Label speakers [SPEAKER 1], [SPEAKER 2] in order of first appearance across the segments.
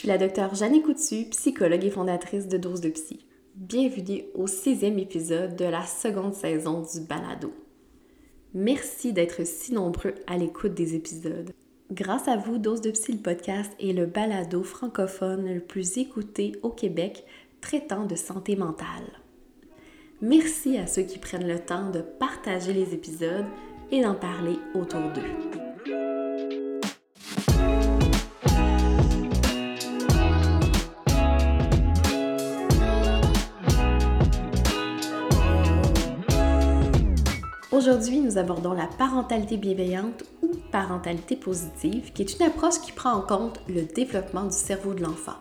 [SPEAKER 1] suis la docteure Jeanne Coutu, psychologue et fondatrice de Dose de Psy. Bienvenue au sixième épisode de la seconde saison du Balado. Merci d'être si nombreux à l'écoute des épisodes. Grâce à vous, Dose de Psy, le podcast est le balado francophone le plus écouté au Québec traitant de santé mentale. Merci à ceux qui prennent le temps de partager les épisodes et d'en parler autour d'eux. Aujourd'hui, nous abordons la parentalité bienveillante ou parentalité positive, qui est une approche qui prend en compte le développement du cerveau de l'enfant.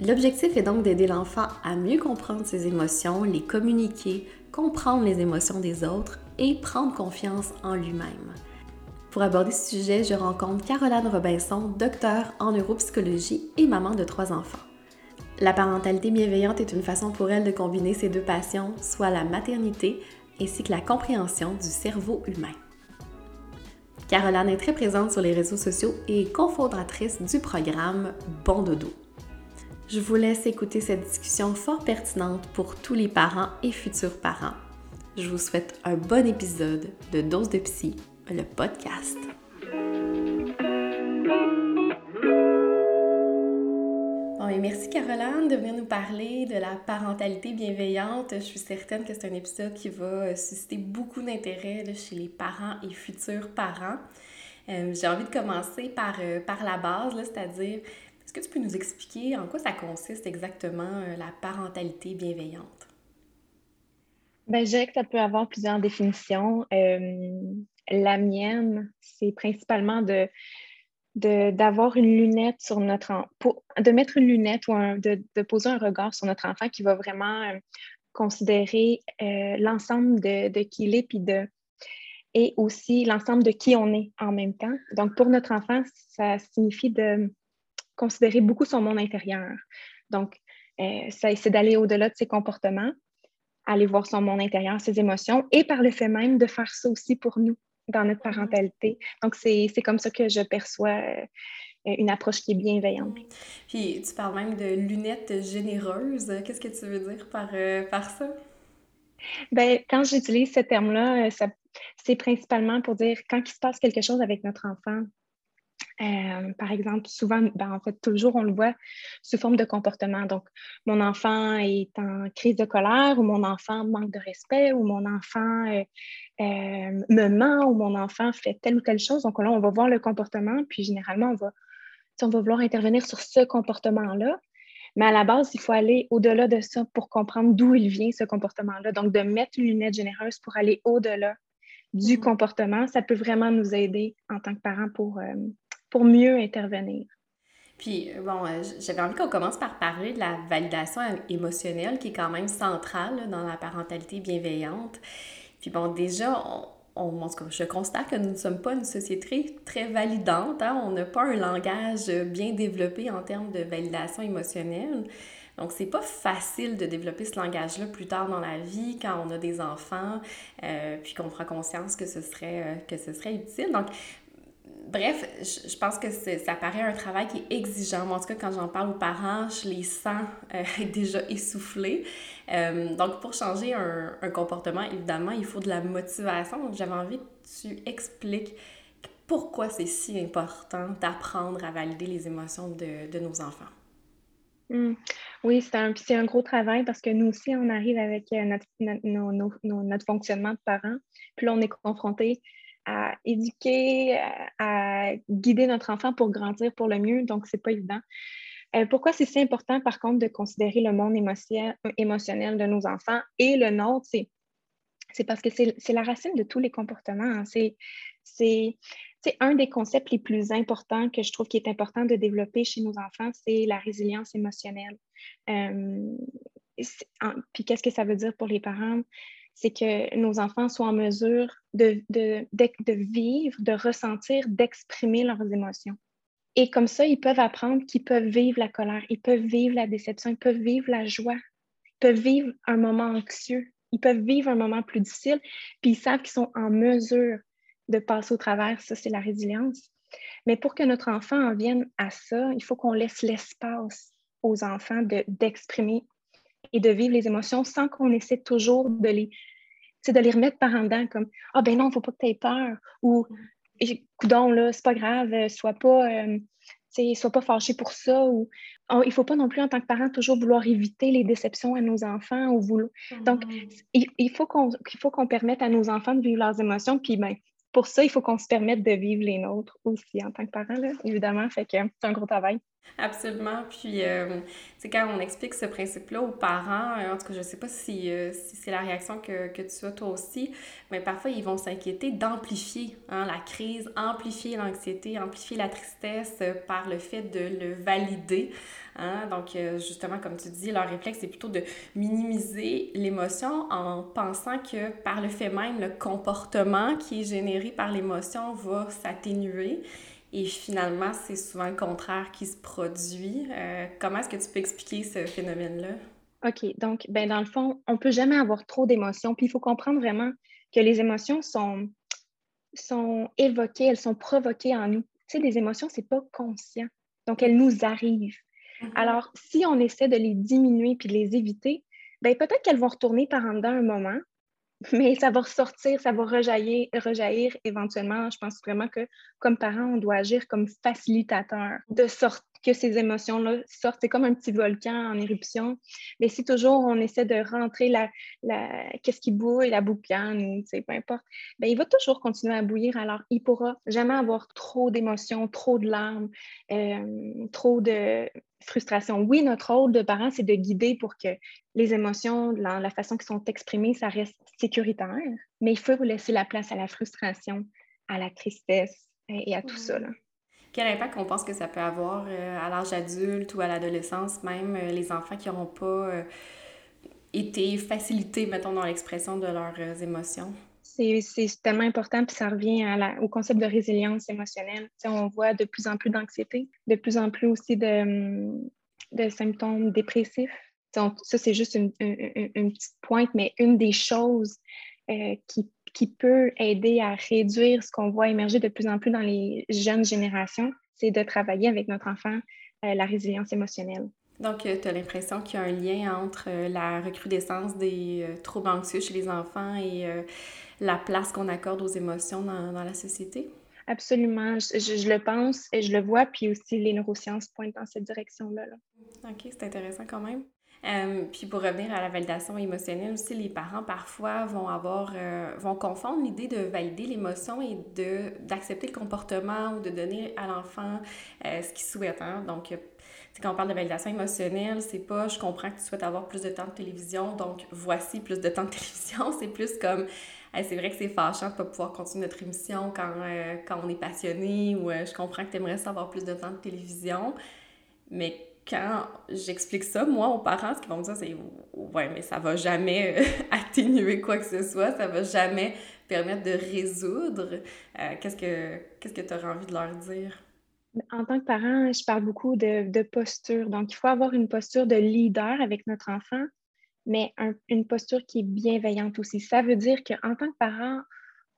[SPEAKER 1] L'objectif est donc d'aider l'enfant à mieux comprendre ses émotions, les communiquer, comprendre les émotions des autres et prendre confiance en lui-même. Pour aborder ce sujet, je rencontre Caroline Robinson, docteur en neuropsychologie et maman de trois enfants. La parentalité bienveillante est une façon pour elle de combiner ces deux passions, soit la maternité ainsi que la compréhension du cerveau humain. Caroline est très présente sur les réseaux sociaux et cofondatrice du programme Bon Dodo. Je vous laisse écouter cette discussion fort pertinente pour tous les parents et futurs parents. Je vous souhaite un bon épisode de Dose de Psy, le podcast. Merci Caroline de venir nous parler de la parentalité bienveillante. Je suis certaine que c'est un épisode qui va euh, susciter beaucoup d'intérêt chez les parents et futurs parents. Euh, j'ai envie de commencer par, euh, par la base, c'est-à-dire, est-ce que tu peux nous expliquer en quoi ça consiste exactement la parentalité bienveillante?
[SPEAKER 2] Ben, je dirais que ça peut avoir plusieurs définitions. la mienne, c'est principalement de d'avoir une lunette sur notre de mettre une lunette ou de, de, poser un regard sur notre enfant qui va vraiment euh, considérer euh, l'ensemble de, de, qui il est puis de et aussi l'ensemble de qui on est en même temps. Donc pour notre enfant, ça signifie de considérer beaucoup son monde intérieur. Donc euh, c'est d'aller au-delà de ses comportements, aller voir son monde intérieur, ses émotions et par le fait même de faire ça aussi pour nous dans notre parentalité. Donc, c'est comme ça que je perçois euh, une approche qui est bienveillante.
[SPEAKER 1] Puis, tu parles même de lunettes généreuses. Qu'est-ce que tu veux dire par, euh, par ça?
[SPEAKER 2] Bien, quand j'utilise ce terme-là, euh, c'est principalement pour dire quand il se passe quelque chose avec notre enfant, euh, par exemple, souvent, ben, en fait, toujours, on le voit sous forme de comportement. Donc, mon enfant est en crise de colère ou mon enfant manque de respect ou mon enfant euh, euh, me ment ou mon enfant fait telle ou telle chose. Donc là, on va voir le comportement, puis généralement, on va, on va vouloir intervenir sur ce comportement-là. Mais à la base, il faut aller au-delà de ça pour comprendre d'où il vient, ce comportement-là. Donc, de mettre une lunette généreuse pour aller au-delà du mm-hmm. comportement, ça peut vraiment nous aider en tant que parents pour, pour mieux intervenir.
[SPEAKER 1] Puis, euh, bon, euh, j'avais envie qu'on commence par parler de la validation émotionnelle qui est quand même centrale dans la parentalité bienveillante. Puis, bon, déjà, on, je constate que nous ne sommes pas une société très validante. Hein? On n'a pas un langage bien développé en termes de validation émotionnelle. Donc, c'est pas facile de développer ce langage-là plus tard dans la vie, quand on a des enfants, euh, puis qu'on prend conscience que ce serait, que ce serait utile. Donc, bref, je, pense que ça paraît un travail qui est exigeant. Moi, en tout cas, quand j'en parle aux parents, je les sens euh, déjà essoufflés. Euh, donc, pour changer un, comportement, évidemment, il faut de la motivation. Donc, j'avais envie que tu expliques pourquoi c'est si important d'apprendre à valider les émotions de, nos enfants.
[SPEAKER 2] Mmh. Oui, c'est un, gros travail parce que nous aussi, on arrive avec euh, notre, notre fonctionnement de parents. Puis là, on est confronté à éduquer, à, guider notre enfant pour grandir pour le mieux. Donc, ce n'est pas évident. Euh, pourquoi c'est si important, par contre, de considérer le monde émotionnel de nos enfants et le nôtre? C'est parce que c'est la racine de tous les comportements. Hein. C'est un des concepts les plus importants que je trouve qui est important de développer chez nos enfants, c'est la résilience émotionnelle. Euh, puis qu'est-ce que ça veut dire pour les parents? C'est que nos enfants soient en mesure de, de, vivre, de ressentir, d'exprimer leurs émotions. Et comme ça, ils peuvent apprendre qu'ils peuvent vivre la colère, ils peuvent vivre la déception, ils peuvent vivre la joie, ils peuvent vivre un moment anxieux, ils peuvent vivre un moment plus difficile, puis ils savent qu'ils sont en mesure de passer au travers. Ça, c'est la résilience. Mais pour que notre enfant en vienne à ça, il faut qu'on laisse l'espace aux enfants d'exprimer et de vivre les émotions sans qu'on essaie toujours de les, de les remettre par en dedans comme Ah ben non, il ne faut pas que tu aies peur ou Coudon, là, c'est pas grave, euh, sois pas, euh, sois pas fâché pour ça. Ou, il ne faut pas non plus, en tant que parent, toujours vouloir éviter les déceptions à nos enfants. Ou vouloir... Donc, mm-hmm. il, faut qu'on permette à nos enfants de vivre leurs émotions. Puis, ben, pour ça, il faut qu'on se permette de vivre les nôtres aussi en tant que parent, évidemment. Fait que c'est un gros travail.
[SPEAKER 1] Absolument. Puis, euh, c'est quand on explique ce principe-là aux parents, euh, en tout cas, je ne sais pas si, euh, si c'est la réaction que, que, tu as toi aussi, mais parfois, ils vont s'inquiéter d'amplifier hein, la crise, amplifier l'anxiété, amplifier la tristesse par le fait de le valider. Hein. Donc, justement, comme tu dis, leur réflexe, c'est plutôt de minimiser l'émotion en pensant que par le fait même, le comportement qui est généré par l'émotion va s'atténuer. Et finalement, c'est souvent le contraire qui se produit. Euh, comment est-ce que tu peux expliquer ce phénomène-là?
[SPEAKER 2] OK. Donc, ben, dans le fond, on ne peut jamais avoir trop d'émotions. Puis il faut comprendre vraiment que les émotions sont, sont évoquées, elles sont provoquées en nous. Tu sais, les émotions, ce n'est pas conscient. Donc, elles nous arrivent. Mm-hmm. Alors, si on essaie de les diminuer puis de les éviter, ben, peut-être qu'elles vont retourner par en dedans un moment, mais ça va ressortir, ça va rejaillir, rejaillir éventuellement. Je pense vraiment que comme parent, on doit agir comme facilitateur de sorte que ces émotions-là sortent. C'est comme un petit volcan en éruption. Mais si toujours on essaie de rentrer la, la qu'est-ce qui bouille, la boucane, peu importe, bien, il va toujours continuer à bouillir. Alors, il pourra jamais avoir trop d'émotions, trop de larmes, euh, trop de frustration. Oui, notre rôle de parent, c'est de guider pour que les émotions, la, la façon qu'ils sont exprimées, ça reste sécuritaire, mais il faut laisser la place à la frustration, à la tristesse et à tout ça. Là.
[SPEAKER 1] Quel impact on pense que ça peut avoir euh, à l'âge adulte ou à l'adolescence, même euh, les enfants qui n'auront pas euh, été facilités, mettons, dans l'expression de leurs émotions?
[SPEAKER 2] C'est tellement important, puis ça revient au concept de résilience émotionnelle. on voit de plus en plus d'anxiété, de plus en plus aussi de, de symptômes dépressifs. ça, c'est juste une, petite pointe, mais une des choses qui qui peut aider à réduire ce qu'on voit émerger de plus en plus dans les jeunes générations, c'est de travailler avec notre enfant euh, la résilience émotionnelle.
[SPEAKER 1] Donc, euh, tu as l'impression qu'il y a un lien entre euh, la recrudescence des troubles anxieux chez les enfants et la place qu'on accorde aux émotions dans, dans la société?
[SPEAKER 2] Absolument, je, le pense et je le vois, puis aussi les neurosciences pointent dans cette direction-là. Là.
[SPEAKER 1] OK, c'est intéressant quand même. Euh, puis pour revenir à la validation émotionnelle aussi, les parents parfois vont avoir euh, vont confondre l'idée de valider l'émotion et de d'accepter le comportement ou de donner à l'enfant euh, ce qu'il souhaite. Hein. Donc quand on parle de validation émotionnelle, c'est pas je comprends que tu souhaites avoir plus de temps de télévision, donc voici plus de temps de télévision. C'est plus comme c'est vrai que c'est fâchant de pas pouvoir continuer notre émission quand, quand on est passionné ou je comprends que tu aimerais avoir plus de temps de télévision. Mais quand j'explique ça, moi, aux parents, ce qu'ils vont me dire, c'est Ouais, mais ça va jamais euh, atténuer quoi que ce soit, ça va jamais permettre de résoudre. Euh, qu'est-ce que qu'est-ce que tu auras envie de leur dire?
[SPEAKER 2] En tant que parent, je parle beaucoup de, posture. Donc, il faut avoir une posture de leader avec notre enfant, mais une posture qui est bienveillante aussi. Ça veut dire qu'en tant que parent,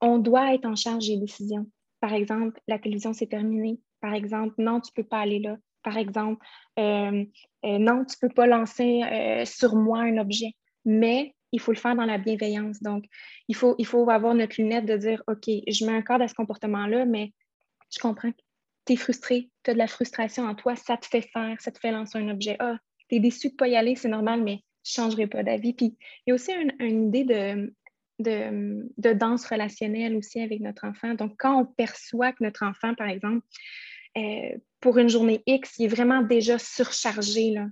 [SPEAKER 2] on doit être en charge des décisions. Par exemple, la télévision, c'est terminé. Par exemple, non, tu ne peux pas aller là par exemple, euh, euh, non, tu ne peux pas lancer euh, sur moi un objet, mais il faut le faire dans la bienveillance. Donc, il faut, il faut avoir notre lunette de dire, OK, je mets un cadre à ce comportement-là, mais je comprends tu es frustré, tu as de la frustration en toi, ça te fait faire, ça te fait lancer un objet. Ah, tu es déçu de ne pas y aller, c'est normal, mais je ne changerai pas d'avis. Puis, il y a aussi une, idée de, danse relationnelle aussi avec notre enfant. Donc, quand on perçoit que notre enfant, par exemple, euh, pour une journée X, il est vraiment déjà surchargé. Là.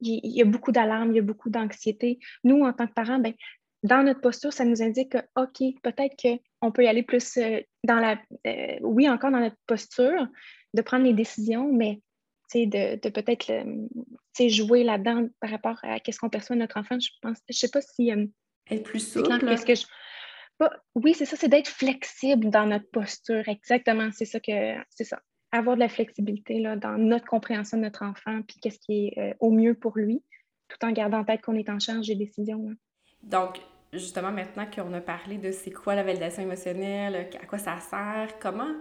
[SPEAKER 2] Il, y a beaucoup d'alarmes, il y a beaucoup d'anxiété. Nous, en tant que parents, ben, dans notre posture, ça nous indique que, OK, peut-être qu'on peut y aller plus euh, dans la, euh, oui, encore dans notre posture, de prendre les décisions, mais de, de peut-être jouer là-dedans par rapport à ce qu'on perçoit de notre enfant. Je pense, je sais pas si.
[SPEAKER 1] Être plus souple.
[SPEAKER 2] Que je, oui, c'est ça, c'est d'être flexible dans notre posture. Exactement, c'est ça que c'est ça avoir de la flexibilité là, dans notre compréhension de notre enfant, puis qu'est-ce qui est euh, au mieux pour lui, tout en gardant en tête qu'on est en charge des décisions.
[SPEAKER 1] Donc, justement, maintenant qu'on a parlé de c'est quoi la validation émotionnelle, à quoi ça sert, comment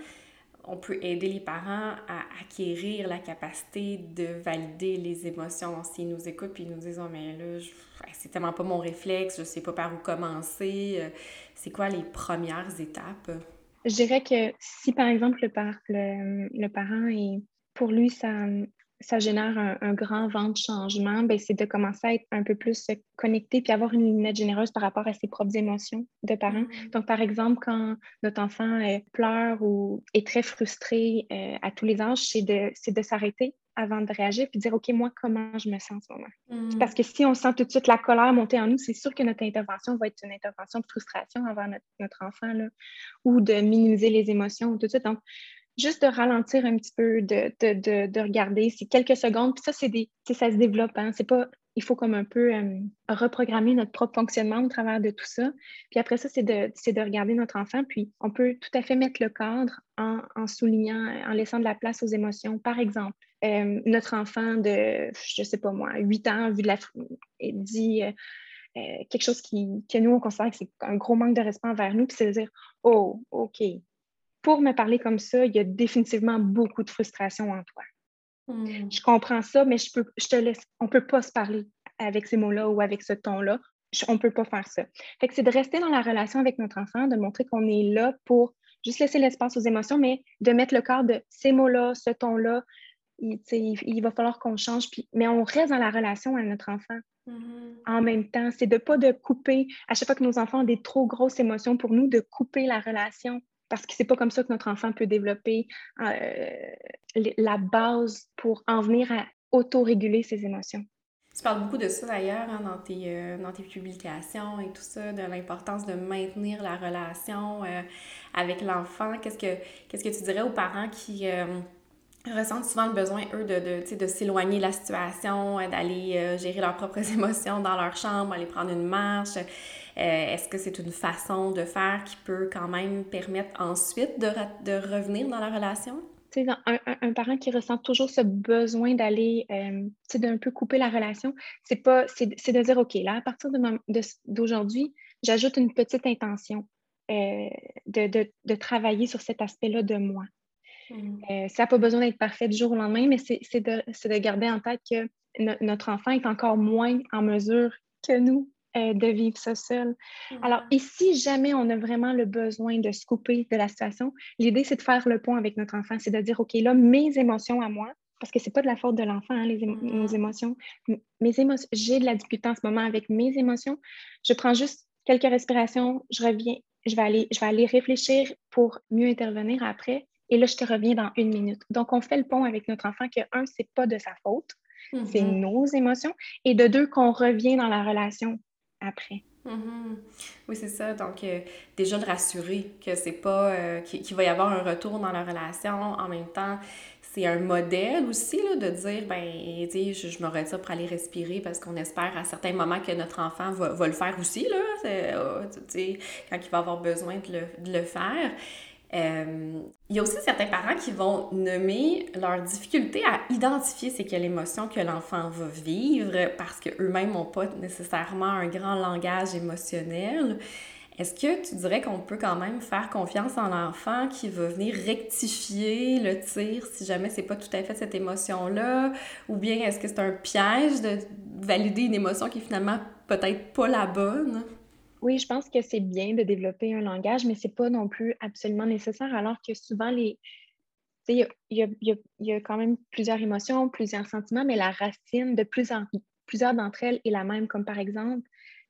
[SPEAKER 1] on peut aider les parents à acquérir la capacité de valider les émotions. S'ils nous écoutent puis ils nous disent Oh, mais là, c'est tellement pas mon réflexe, je sais pas par où commencer. Euh, c'est quoi les premières étapes?
[SPEAKER 2] Je dirais que si, par exemple, le, le, le parent est pour lui, ça, ça génère un, grand vent de changement, ben, c'est de commencer à être un peu plus connecté puis avoir une lunette généreuse par rapport à ses propres émotions de parents. Mm. Donc, par exemple, quand notre enfant euh, pleure ou est très frustré euh, à tous les âges, c'est de, de s'arrêter avant de réagir puis de dire OK, moi, comment je me sens en ce moment? Mm. Parce que si on sent tout de suite la colère monter en nous, c'est sûr que notre intervention va être une intervention de frustration envers notre, enfant là, ou de minimiser les émotions tout de suite. Donc, juste de ralentir un petit peu, de, de, de, regarder. C'est quelques secondes. Puis ça, c'est des, ça se développe. Hein. C'est pas, il faut comme un peu euh, reprogrammer notre propre fonctionnement au travers de tout ça. Puis après ça, c'est de, de regarder notre enfant. Puis on peut tout à fait mettre le cadre en, en soulignant, en laissant de la place aux émotions. Par exemple, euh, notre enfant de, je sais pas moi, 8 ans, vu de la, dit euh, quelque chose qui, que nous, on considère que c'est un gros manque de respect envers nous. Puis c'est de dire, oh, OK, pour me parler comme ça, il y a définitivement beaucoup de frustration en toi. Hmm. Je comprends ça, mais je, peux, je te laisse, on ne peut pas se parler avec ces mots-là ou avec ce ton-là. On ne peut pas faire ça. Fait que c'est de rester dans la relation avec notre enfant, de montrer qu'on est là pour juste laisser l'espace aux émotions, mais de mettre le corps de ces mots-là, ce ton-là. Il, va falloir qu'on change, puis, mais on reste dans la relation avec notre enfant. Hmm. En même temps, c'est de ne pas de couper, à chaque fois que nos enfants ont des trop grosses émotions pour nous, de couper la relation parce que c'est pas comme ça que notre enfant peut développer euh, la base pour en venir à autoréguler ses émotions.
[SPEAKER 1] Tu parles beaucoup de ça d'ailleurs hein, dans, tes, euh, dans tes publications et tout ça, de l'importance de maintenir la relation euh, avec l'enfant. Qu'est-ce que, qu'est-ce que tu dirais aux parents qui ressentent souvent le besoin, eux, de, de, de s'éloigner de la situation, d'aller gérer leurs propres émotions dans leur chambre, aller prendre une marche? Euh, est-ce que c'est une façon de faire qui peut quand même permettre ensuite de, de revenir dans la relation?
[SPEAKER 2] Un, un, parent qui ressent toujours ce besoin d'aller, euh, d'un peu couper la relation, c'est pas, c'est de dire, OK, là, à partir d'aujourd'hui, j'ajoute une petite intention euh, de, de, de, travailler sur cet aspect-là de moi. Mmh. Euh, ça n'a pas besoin d'être parfait du jour au lendemain, mais c'est de, de, garder en tête que notre enfant est encore moins en mesure que nous euh, de vivre ça seul. Alors, et si jamais on a vraiment le besoin de se couper de la situation, l'idée, c'est de faire le pont avec notre enfant. C'est de dire, OK, là, mes émotions à moi, parce que c'est pas de la faute de l'enfant, hein, les nos émotions. Mes émotions, j'ai de la difficulté en ce moment avec mes émotions. Je prends juste quelques respirations, je reviens, je vais aller, je vais aller réfléchir pour mieux intervenir après. Et là, je te reviens dans une minute. Donc, on fait le pont avec notre enfant que, un, c'est pas de sa faute, c'est mm-hmm. nos émotions. Et de deux, qu'on revient dans la relation après.
[SPEAKER 1] Mm-hmm. Oui, c'est ça. Donc, euh, déjà le rassurer que c'est pas euh, qu'il va y avoir un retour dans la relation. En même temps, c'est un modèle aussi là, de dire ben, je, je me retire pour aller respirer parce qu'on espère à certains moments que notre enfant va, va le faire aussi, là, euh, quand il va avoir besoin de le, de le faire. Euh, il y a aussi certains parents qui vont nommer leur difficulté à identifier c'est quelle émotion que l'enfant va vivre parce qu'eux-mêmes n'ont pas nécessairement un grand langage émotionnel. Est-ce que tu dirais qu'on peut quand même faire confiance en l'enfant qui va venir rectifier le tir si jamais c'est pas tout à fait cette émotion-là? Ou bien est-ce que c'est un piège de valider une émotion qui est finalement peut-être pas la bonne?
[SPEAKER 2] Oui, je pense que c'est bien de développer un langage, mais ce n'est pas non plus absolument nécessaire, alors que souvent, les, il y a, quand même plusieurs émotions, plusieurs sentiments, mais la racine de plusieurs, d'entre elles est la même, comme par exemple,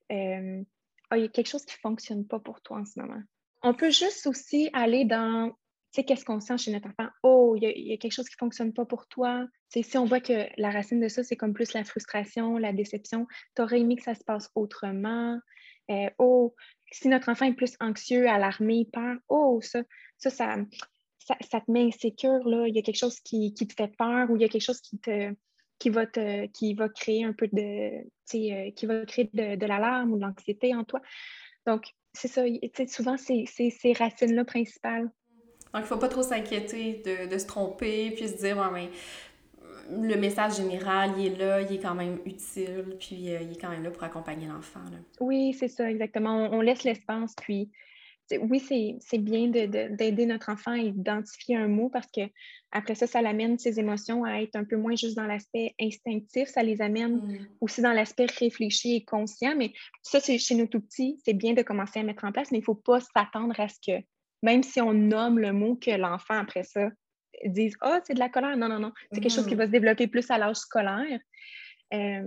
[SPEAKER 2] ah, il y a quelque chose qui ne fonctionne pas pour toi en ce moment. On peut juste aussi aller dans, tu sais, qu'est-ce qu'on sent chez notre enfant? Oh, il y, a, quelque chose qui ne fonctionne pas pour toi. si on voit que la racine de ça, c'est comme plus la frustration, la déception, tu aurais aimé que ça se passe autrement. Euh, oh, si notre enfant est plus anxieux, alarmé, peur, oh, ça, ça, ça, ça, te met insécure, là. Il y a quelque chose qui, qui, te fait peur ou il y a quelque chose qui te qui va te qui va créer un peu de euh, qui va créer de, l'alarme ou de l'anxiété en toi. Donc, c'est ça, souvent, c'est ces racines-là principales.
[SPEAKER 1] Donc, il ne faut pas trop s'inquiéter de, se tromper, puis se dire, mais le message général, il est là, il est quand même utile, puis euh, il est quand même là pour accompagner l'enfant.
[SPEAKER 2] Oui, c'est ça, exactement. On, laisse l'espace, puis oui, c'est bien d'aider notre enfant à identifier un mot parce que après ça, ça l'amène ses émotions à être un peu moins juste dans l'aspect instinctif, ça les amène mm. aussi dans l'aspect réfléchi et conscient. Mais ça, c'est chez nous tout petits, c'est bien de commencer à mettre en place, mais il ne faut pas s'attendre à ce que, même si on nomme le mot, que l'enfant après ça dise Ah, oh, c'est de la colère. Non, non, non. C'est quelque chose qui mm. va se développer plus à l'âge scolaire. Euh,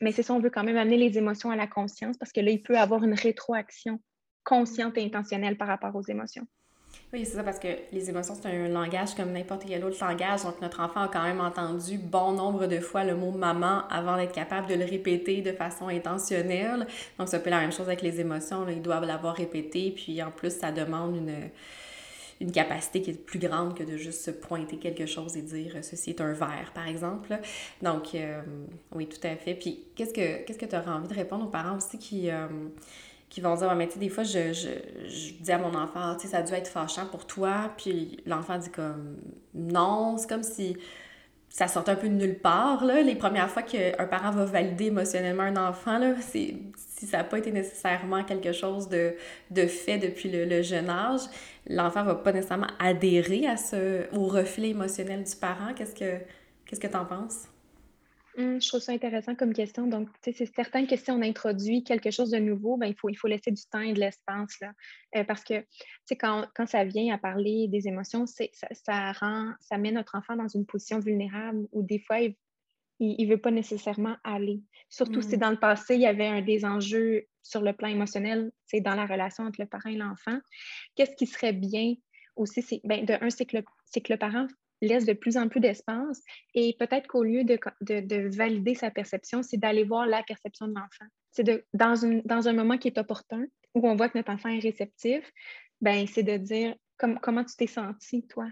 [SPEAKER 2] mais c'est ça, on veut quand même amener les émotions à la conscience parce que là, il peut avoir une rétroaction consciente et intentionnelle par rapport aux émotions.
[SPEAKER 1] Oui, c'est ça, parce que les émotions, c'est un langage comme n'importe quel autre langage. Donc, notre enfant a quand même entendu bon nombre de fois le mot maman avant d'être capable de le répéter de façon intentionnelle. Donc, c'est un peu la même chose avec les émotions. Ils doivent l'avoir répété. Puis, en plus, ça demande une, une capacité qui est plus grande que de juste se pointer quelque chose et dire ceci est un verre, par exemple. Donc, euh, oui, tout à fait. Puis, qu'est-ce que qu'est-ce que tu aurais envie de répondre aux parents aussi qui. Euh, qui vont dire, mais tu sais, des fois, je, je, je, dis à mon enfant, tu sais, ça a dû être fâchant pour toi. Puis l'enfant dit comme, non, c'est comme si ça sortait un peu de nulle part. Là. Les premières fois qu'un parent va valider émotionnellement un enfant, là, si ça n'a pas été nécessairement quelque chose de, de fait depuis le jeune âge, l'enfant va pas nécessairement adhérer à ce, au reflet émotionnel du parent. Qu'est-ce que qu'est-ce que tu en penses?
[SPEAKER 2] Hum, je trouve ça intéressant comme question. Donc, c'est certain que si on introduit quelque chose de nouveau, ben, il, faut, il faut laisser du temps et de l'espace. Euh, parce que quand, quand ça vient à parler des émotions, ça, ça, rend, ça met notre enfant dans une position vulnérable où des fois, il ne veut pas nécessairement aller. Surtout si mmh. dans le passé, il y avait un des enjeux sur le plan émotionnel, c'est dans la relation entre le parent et l'enfant. Qu'est-ce qui serait bien aussi? C'est, ben, de un, c'est que, que le parent laisse de plus en plus d'espace et peut-être qu'au lieu de, de, valider sa perception, c'est d'aller voir la perception de l'enfant. C'est de, dans, une, dans un moment qui est opportun, où on voit que notre enfant est réceptif, ben c'est de dire comment tu t'es senti, toi?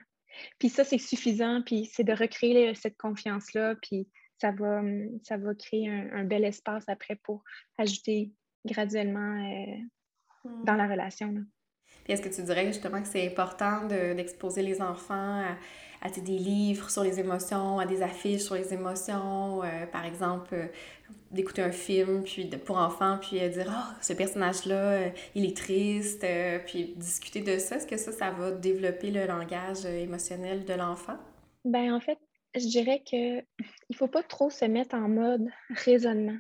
[SPEAKER 2] Puis ça, c'est suffisant, puis c'est de recréer cette confiance-là, puis ça va, ça va créer un, bel espace après pour ajouter graduellement euh, hmm. dans la relation.
[SPEAKER 1] est-ce que tu dirais justement que c'est important d'exposer les enfants à à des livres sur les émotions, à des affiches sur les émotions, euh, par exemple, euh, d'écouter un film puis de, pour enfants, puis euh, dire oh, ce personnage-là, il est triste, puis discuter de ça. Est-ce que ça, ça va développer le langage émotionnel de l'enfant?
[SPEAKER 2] Ben en fait, je dirais que il faut pas trop se mettre en mode raisonnement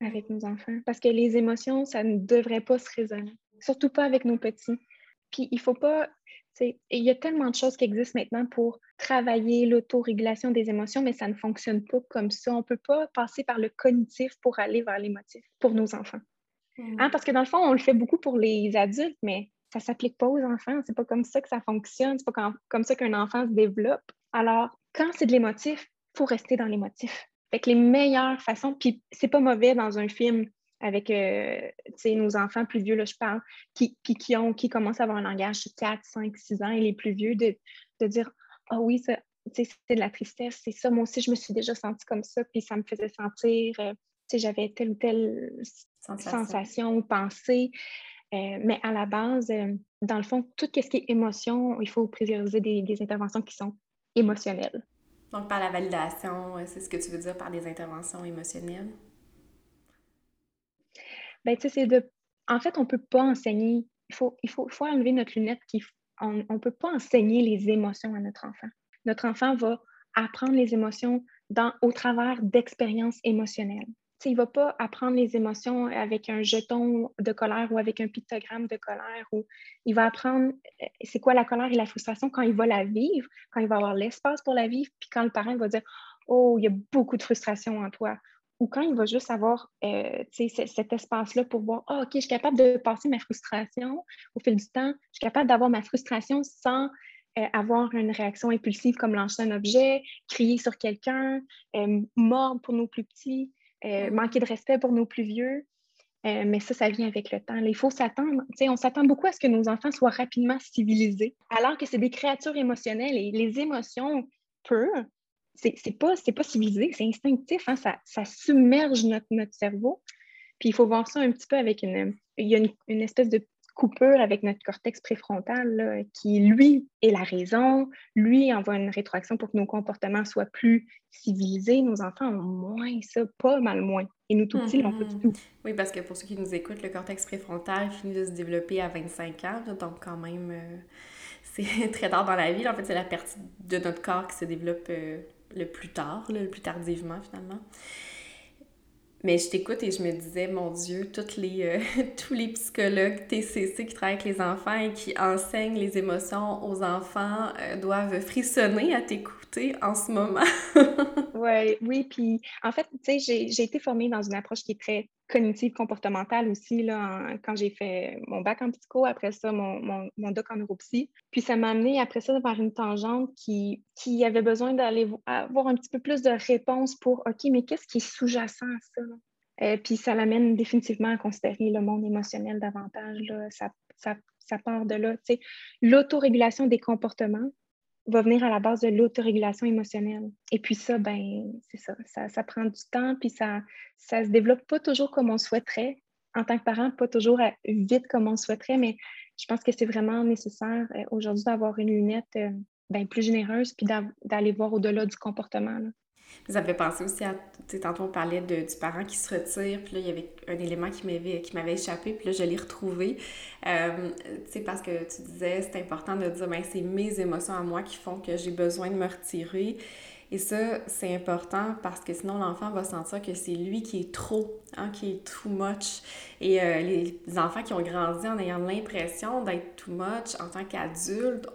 [SPEAKER 2] avec nos enfants parce que les émotions, ça ne devrait pas se raisonner, surtout pas avec nos petits. Puis il faut pas il y a tellement de choses qui existent maintenant pour travailler l'autorégulation des émotions, mais ça ne fonctionne pas comme ça. On ne peut pas passer par le cognitif pour aller vers l'émotif pour nos enfants. Hmm. Hein, parce que dans le fond, on le fait beaucoup pour les adultes, mais ça ne s'applique pas aux enfants. C'est pas comme ça que ça fonctionne. C'est pas comme ça qu'un enfant se développe. Alors, quand c'est de l'émotif, il faut rester dans l'émotif. Fait les meilleures façons, puis c'est pas mauvais dans un film avec euh, nos enfants plus vieux, là, je parle, qui, qui, ont, qui commencent à avoir un langage de 4, 5, 6 ans et les plus vieux, de, de dire Ah oh oui, c'est de la tristesse, c'est ça, moi aussi, je me suis déjà sentie comme ça, puis ça me faisait sentir, euh, j'avais telle ou telle sensation, ou pensée. Euh, mais à la base, dans le fond, tout ce qui est émotion, il faut prioriser des, des interventions qui sont émotionnelles.
[SPEAKER 1] Donc, par la validation, c'est ce que tu veux dire par des interventions émotionnelles?
[SPEAKER 2] Ben, tu sais, c'est de. En fait, on ne peut pas enseigner. Il faut, il faut, faut enlever notre lunette. Qui... On ne peut pas enseigner les émotions à notre enfant. Notre enfant va apprendre les émotions dans, au travers d'expériences émotionnelles. Il ne va pas apprendre les émotions avec un jeton de colère ou avec un pictogramme de colère. Ou il va apprendre euh, c'est quoi la colère et la frustration quand il va la vivre, quand il va avoir l'espace pour la vivre, puis quand le parent va dire Oh, il y a beaucoup de frustration en toi ou quand il va juste avoir euh, cet espace-là pour voir, ah, OK, je suis capable de passer ma frustration au fil du temps, je suis capable d'avoir ma frustration sans euh, avoir une réaction impulsive comme lancer un objet, crier sur quelqu'un, euh, mordre pour nos plus petits, manquer de respect pour nos plus vieux. mais ça, ça vient avec le temps. il faut s'attendre, on s'attend beaucoup à ce que nos enfants soient rapidement civilisés, alors que c'est des créatures émotionnelles et les émotions pures, c'est pas, pas civilisé, c'est instinctif, hein, ça, ça, submerge notre, notre cerveau. Puis il faut voir ça un petit peu avec une. Il y a une, espèce de coupure avec notre cortex préfrontal qui, lui, est la raison. Lui envoie une rétroaction pour que nos comportements soient plus civilisés. Nos enfants ont moins ça, pas mal moins. Et nous, tout petits, l'ont pas du tout.
[SPEAKER 1] Oui, parce que pour ceux qui nous écoutent, le cortex préfrontal finit de se développer à 25 ans. donc, quand même, euh, c'est très tard dans la vie. En fait, c'est la partie de notre corps qui se développe euh, le plus tard, le plus tardivement, finalement. Mais je t'écoute et je me disais, mon Dieu, toutes les, euh, tous les psychologues TCC qui travaillent avec les enfants et qui enseignent les émotions aux enfants euh, doivent frissonner à t'écouter en ce moment.
[SPEAKER 2] ouais, oui, puis en fait, tu sais, j'ai été formée dans une approche qui est très cognitive comportementale aussi, là, quand j'ai fait mon bac en psycho, après ça, mon, mon, doc en neuropsy. Puis ça m'a amené après ça vers une tangente qui, qui avait besoin d'aller avoir un petit peu plus de réponses pour OK, mais qu'est-ce qui est sous-jacent à ça? Euh, puis ça l'amène définitivement à considérer le monde émotionnel davantage. Là. Ça, ça, ça part de là. L'autorégulation des comportements, va venir à la base de l'autorégulation émotionnelle. Et puis ça, ben, c'est ça, ça, prend du temps, puis ça ça se développe pas toujours comme on souhaiterait. En tant que parent, pas toujours vite comme on souhaiterait, mais je pense que c'est vraiment nécessaire euh, aujourd'hui d'avoir une lunette euh, ben, plus généreuse, puis d'aller voir au-delà du comportement.
[SPEAKER 1] Ça me fait penser aussi à, tu sais, tantôt on parlait de, du parent qui se retire, puis là, il y avait un élément qui m'avait, qui m'avait échappé, puis là, je l'ai retrouvé. Euh, tu sais, parce que tu disais, c'est important de dire, ben, c'est mes émotions à moi qui font que j'ai besoin de me retirer. Et ça, c'est important parce que sinon, l'enfant va sentir que c'est lui qui est trop, hein, qui est too much. Et euh, les enfants qui ont grandi en ayant l'impression d'être too much en tant qu'adultes,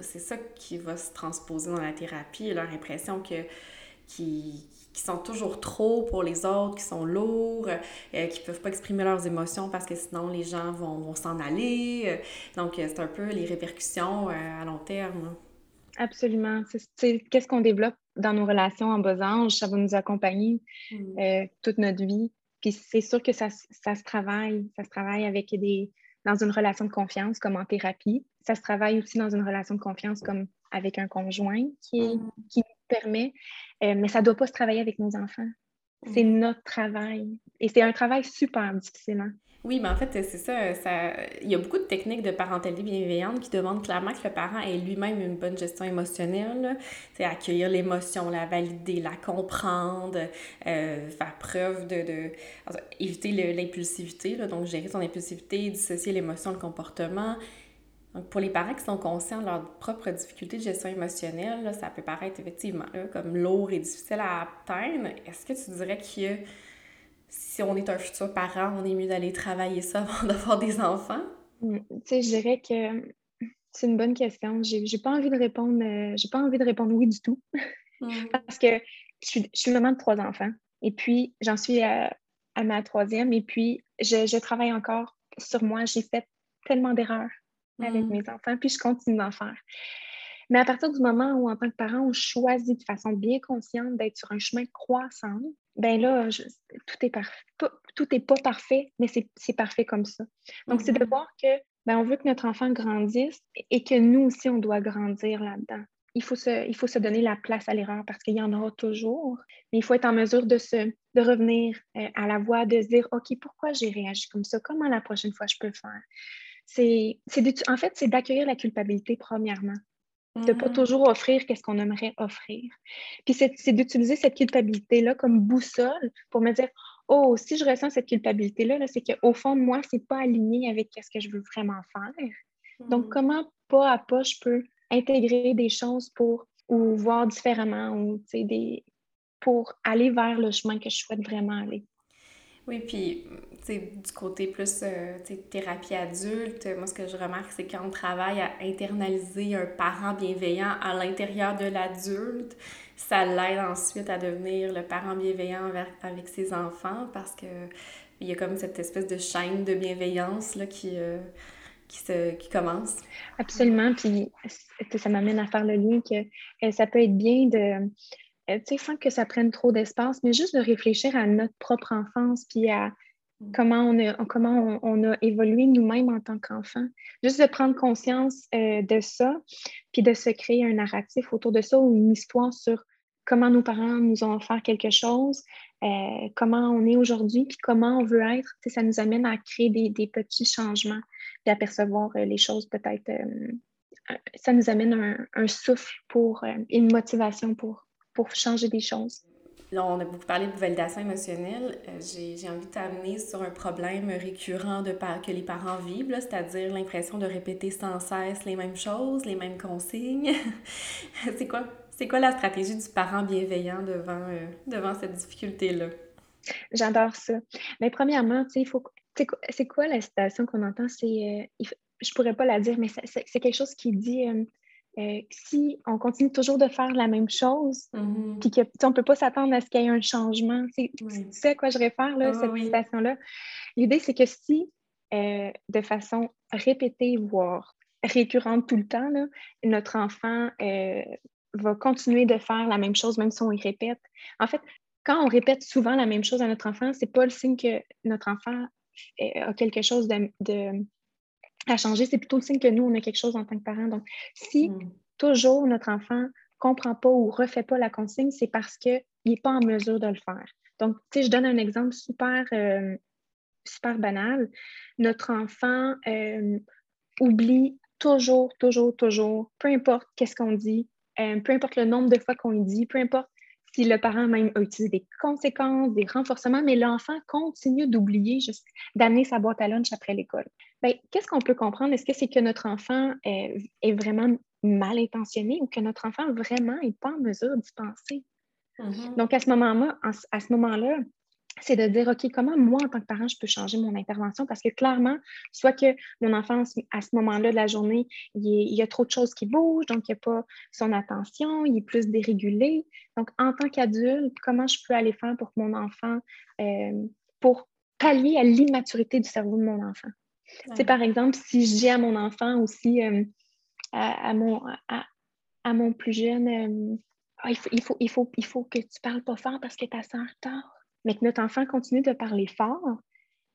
[SPEAKER 1] c'est ça qui va se transposer dans la thérapie, leur impression que qui, qui sont toujours trop pour les autres, qui sont lourds, euh, qui peuvent pas exprimer leurs émotions parce que sinon les gens vont, vont s'en aller. Euh, donc, euh, c'est un peu les répercussions à long terme.
[SPEAKER 2] Absolument. Qu'est-ce qu'on développe dans nos relations en bas âge? Ça va nous accompagner mm. toute notre vie. Puis c'est sûr que ça, ça, se travaille. Ça se travaille avec des dans une relation de confiance comme en thérapie. Ça se travaille aussi dans une relation de confiance comme avec un conjoint qui, mm. qui nous permet euh, mais ça ne doit pas se travailler avec nos enfants. C'est mm. notre travail. Et c'est un travail super difficile. Hein.
[SPEAKER 1] Oui, mais en fait, c'est ça, ça, Il y a beaucoup de techniques de parentalité bienveillante qui demandent clairement que le parent ait lui-même une bonne gestion émotionnelle. C'est accueillir l'émotion, la valider, la comprendre, euh, faire preuve de. de éviter l'impulsivité, donc gérer son impulsivité, dissocier l'émotion, le comportement. Donc, pour les parents qui sont conscients de leurs propres difficultés de gestion émotionnelle, ça peut paraître effectivement comme lourd et difficile à atteindre. Est-ce que tu dirais que si on est un futur parent, on est mieux d'aller travailler ça avant d'avoir des enfants?
[SPEAKER 2] Mm, tu sais, je dirais que c'est une bonne question. J'ai, pas envie de répondre, euh, j'ai pas envie de répondre oui du tout. Mm. Parce que je suis, maman de trois enfants. Et puis, j'en suis à, ma troisième. Et puis, je, je travaille encore sur moi. J'ai fait tellement d'erreurs avec mm. mes enfants, puis je continue d'en faire. Mais à partir du moment où, en tant que parent, on choisit de façon bien consciente d'être sur un chemin croissant, ben là, tout est parfait. Tout n'est pas parfait, mais c'est parfait comme ça. Donc, c'est de mm-hmm. voir que ben, on veut que notre enfant grandisse et que nous aussi, on doit grandir là-dedans. Il faut, se, il faut se donner la place à l'erreur parce qu'il y en aura toujours, mais il faut être en mesure de, se, de revenir euh, à la voie, de se dire, OK, pourquoi j'ai réagi comme ça? Comment la prochaine fois je peux le faire? C'est, en fait, c'est d'accueillir la culpabilité premièrement. De ne pas mm-hmm. toujours offrir qu'est-ce qu'on aimerait offrir. Puis c'est, d'utiliser cette culpabilité-là comme boussole pour me dire Oh, si je ressens cette culpabilité-là, -là, c'est qu'au fond de moi, ce n'est pas aligné avec ce que je veux vraiment faire. Donc, mm-hmm. comment pas à pas je peux intégrer des choses pour ou voir différemment ou des, pour aller vers le chemin que je souhaite vraiment aller.
[SPEAKER 1] Oui, puis, du côté plus euh, thérapie adulte, moi, ce que je remarque, c'est quand on travaille à internaliser un parent bienveillant à l'intérieur de l'adulte, ça l'aide ensuite à devenir le parent bienveillant avec ses enfants parce que il y a comme cette espèce de chaîne de bienveillance là, qui, euh, qui, se, qui commence.
[SPEAKER 2] Absolument. Puis ça m'amène à faire le lien que euh, ça peut être bien de euh, tu sais, sans que ça prenne trop d'espace, mais juste de réfléchir à notre propre enfance, puis à mm. comment on a, comment on, a évolué nous-mêmes en tant qu'enfants. Juste de prendre conscience euh, de ça, puis de se créer un narratif autour de ça ou une histoire sur comment nos parents nous ont offert quelque chose, euh, comment on est aujourd'hui, puis comment on veut être. ça nous amène à créer des, des petits changements. d'apercevoir les choses peut-être. ça nous amène un, souffle pour une motivation pour, pour changer des choses.
[SPEAKER 1] Là, on a beaucoup parlé de validation émotionnelle. J'ai envie de t'amener sur un problème récurrent de que les parents vivent, c'est-à-dire l'impression de répéter sans cesse les mêmes choses, les mêmes consignes. C'est quoi c'est quoi la stratégie du parent bienveillant devant, euh, devant cette difficulté-là?
[SPEAKER 2] J'adore ça. Mais premièrement, il faut. C'est quoi la citation qu'on entend? C'est. Euh, je pourrais pas la dire, mais c'est quelque chose qui dit euh, si on continue toujours de faire la même chose, mm-hmm. puis qu'on ne peut pas s'attendre à ce qu'il y ait un changement. Tu sais à quoi je réfère, là, ah cette citation-là? L'idée, c'est que si, de façon répétée, voire récurrente tout le temps, là, notre enfant va continuer de faire la même chose, même si on y répète. En fait, quand on répète souvent la même chose à notre enfant, c'est pas le signe que notre enfant a quelque chose de, à changer, c'est plutôt le signe que nous, on a quelque chose en tant que parents. Donc, si hmm. toujours notre enfant comprend pas ou refait pas la consigne, c'est parce qu'il n'est pas en mesure de le faire. Donc, tu sais, je donne un exemple super, euh, super banal. Notre enfant euh, oublie toujours, toujours, toujours, peu importe qu'est-ce qu'on dit, euh, peu importe le nombre de fois qu'on le dit, peu importe si le parent même a utilisé des conséquences, des renforcements, mais l'enfant continue d'oublier juste d'amener sa boîte à lunch après l'école. Ben, qu'est-ce qu'on peut comprendre? Est-ce que c'est que notre enfant est, vraiment mal intentionné ou que notre enfant vraiment n'est pas en mesure d'y penser? Mm-hmm. Donc, à ce moment-là, à ce moment-là, c'est de dire, OK, comment moi, en tant que parent, je peux changer mon intervention? Parce que clairement, soit que mon enfant, à ce moment-là de la journée, il, y a trop de choses qui bougent, donc il n'y a pas son attention, il est plus dérégulé. Donc, en tant qu'adulte, comment je peux aller faire pour que mon enfant, euh, pour pallier à l'immaturité du cerveau de mon enfant? C'est par exemple, si je dis à mon enfant aussi, euh, à, mon, à, mon plus jeune, euh, ah, il, faut, il, faut, il, faut, il faut que tu parles pas fort parce que ta soeur tard mais que notre enfant continue de parler fort,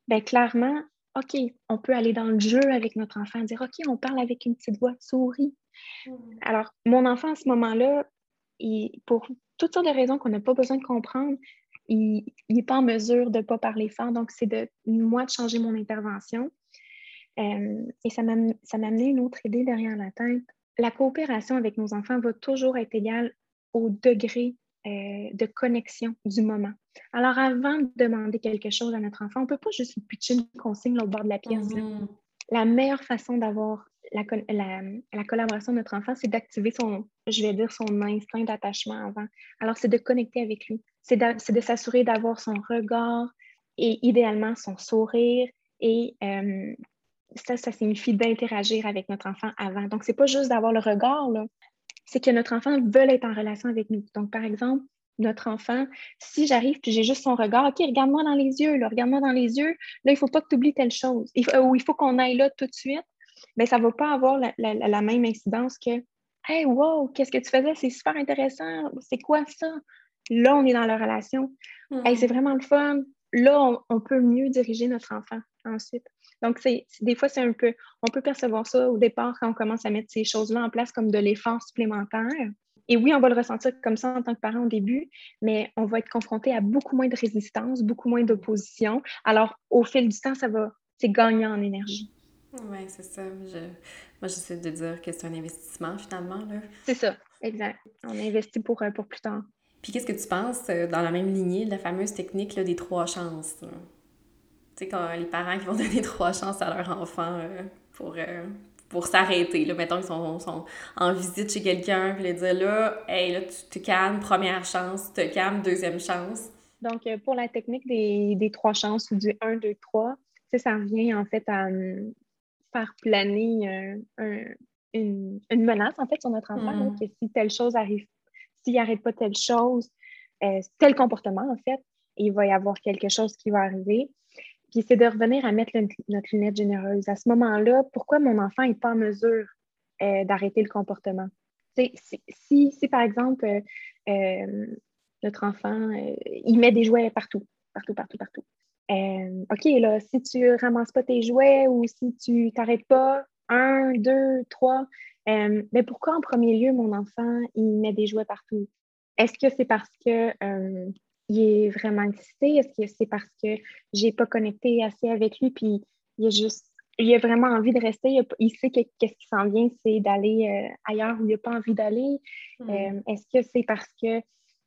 [SPEAKER 2] bien clairement, OK, on peut aller dans le jeu avec notre enfant, dire OK, on parle avec une petite voix de souris. Mm. Alors, mon enfant à ce moment-là, pour toutes sortes de raisons qu'on n'a pas besoin de comprendre, il n'est pas en mesure de ne pas parler fort. Donc, c'est de moi de changer mon intervention. Euh, et ça m'a amené une autre idée derrière la tête. La coopération avec nos enfants va toujours être égale au degré euh, de connexion du moment. Alors, avant de demander quelque chose à notre enfant, on ne peut pas juste lui pitcher une consigne au bord de la pièce. Mm-hmm. La meilleure façon d'avoir la, collaboration de notre enfant, c'est d'activer son, je vais dire, son instinct d'attachement avant. Alors, c'est de connecter avec lui. C'est de, s'assurer d'avoir son regard et idéalement son sourire. Et euh, ça, ça signifie d'interagir avec notre enfant avant. Donc, ce n'est pas juste d'avoir le regard, là c'est que notre enfant veut être en relation avec nous. Donc, par exemple, notre enfant, si j'arrive et j'ai juste son regard, OK, regarde-moi dans les yeux, regarde-moi dans les yeux, là, il ne faut pas que tu oublies telle chose, il faut, ou il faut qu'on aille là tout de suite, mais ça ne va pas avoir la, même incidence que Hey, wow, qu'est-ce que tu faisais? C'est super intéressant. C'est quoi ça? Là, on est dans la relation. Hey, c'est mm-hmm. vraiment le fun. Là, on peut mieux diriger notre enfant ensuite. Donc, c'est, des fois, c'est un peu, on peut percevoir ça au départ quand on commence à mettre ces choses-là en place comme de l'effort supplémentaire. Et oui, on va le ressentir comme ça en tant que parent au début, mais on va être confronté à beaucoup moins de résistance, beaucoup moins d'opposition. Alors, au fil du temps, ça va, c'est gagnant en énergie.
[SPEAKER 1] Oui, c'est ça. Je... Moi, j'essaie de dire que c'est un investissement finalement.
[SPEAKER 2] C'est ça, exact. On investit pour, euh, pour plus tard.
[SPEAKER 1] Puis qu'est-ce que tu penses euh, dans la même lignée de la fameuse technique des trois chances? Tu sais, quand les parents qui vont donner trois chances à leur enfant euh, pour, euh, pour s'arrêter. Là, mettons, ils sont, sont, en visite chez quelqu'un, puis ils dire là, hey, là, tu te calmes, première chance, tu te calmes, deuxième chance.
[SPEAKER 2] Donc, euh, pour la technique des, des trois chances ou du 1, 2, 3, ça revient en fait à faire planer une, une, menace en fait sur notre enfant, mm-hmm. que si telle chose arrive, s'il n'arrête pas telle chose, tel comportement en fait, il va y avoir quelque chose qui va arriver. Puis c'est de revenir à mettre notre lunette généreuse. À ce moment-là, pourquoi mon enfant n'est pas en mesure euh, d'arrêter le comportement? Si, par exemple, euh, euh, notre enfant, il met des jouets partout, partout, partout, partout. OK, là, si tu ne ramasses pas tes jouets ou si tu t'arrêtes pas, un, deux, trois, mais pourquoi en premier lieu, mon enfant, il met des jouets partout? Est-ce que c'est parce que il est vraiment excité? Est-ce que c'est parce que j'ai pas connecté assez avec lui puis il a juste il a vraiment envie de rester, il, sait que qu'est-ce qui s'en vient, c'est d'aller euh, ailleurs où il n'a pas envie d'aller. Hmm. Euh, est-ce que c'est parce que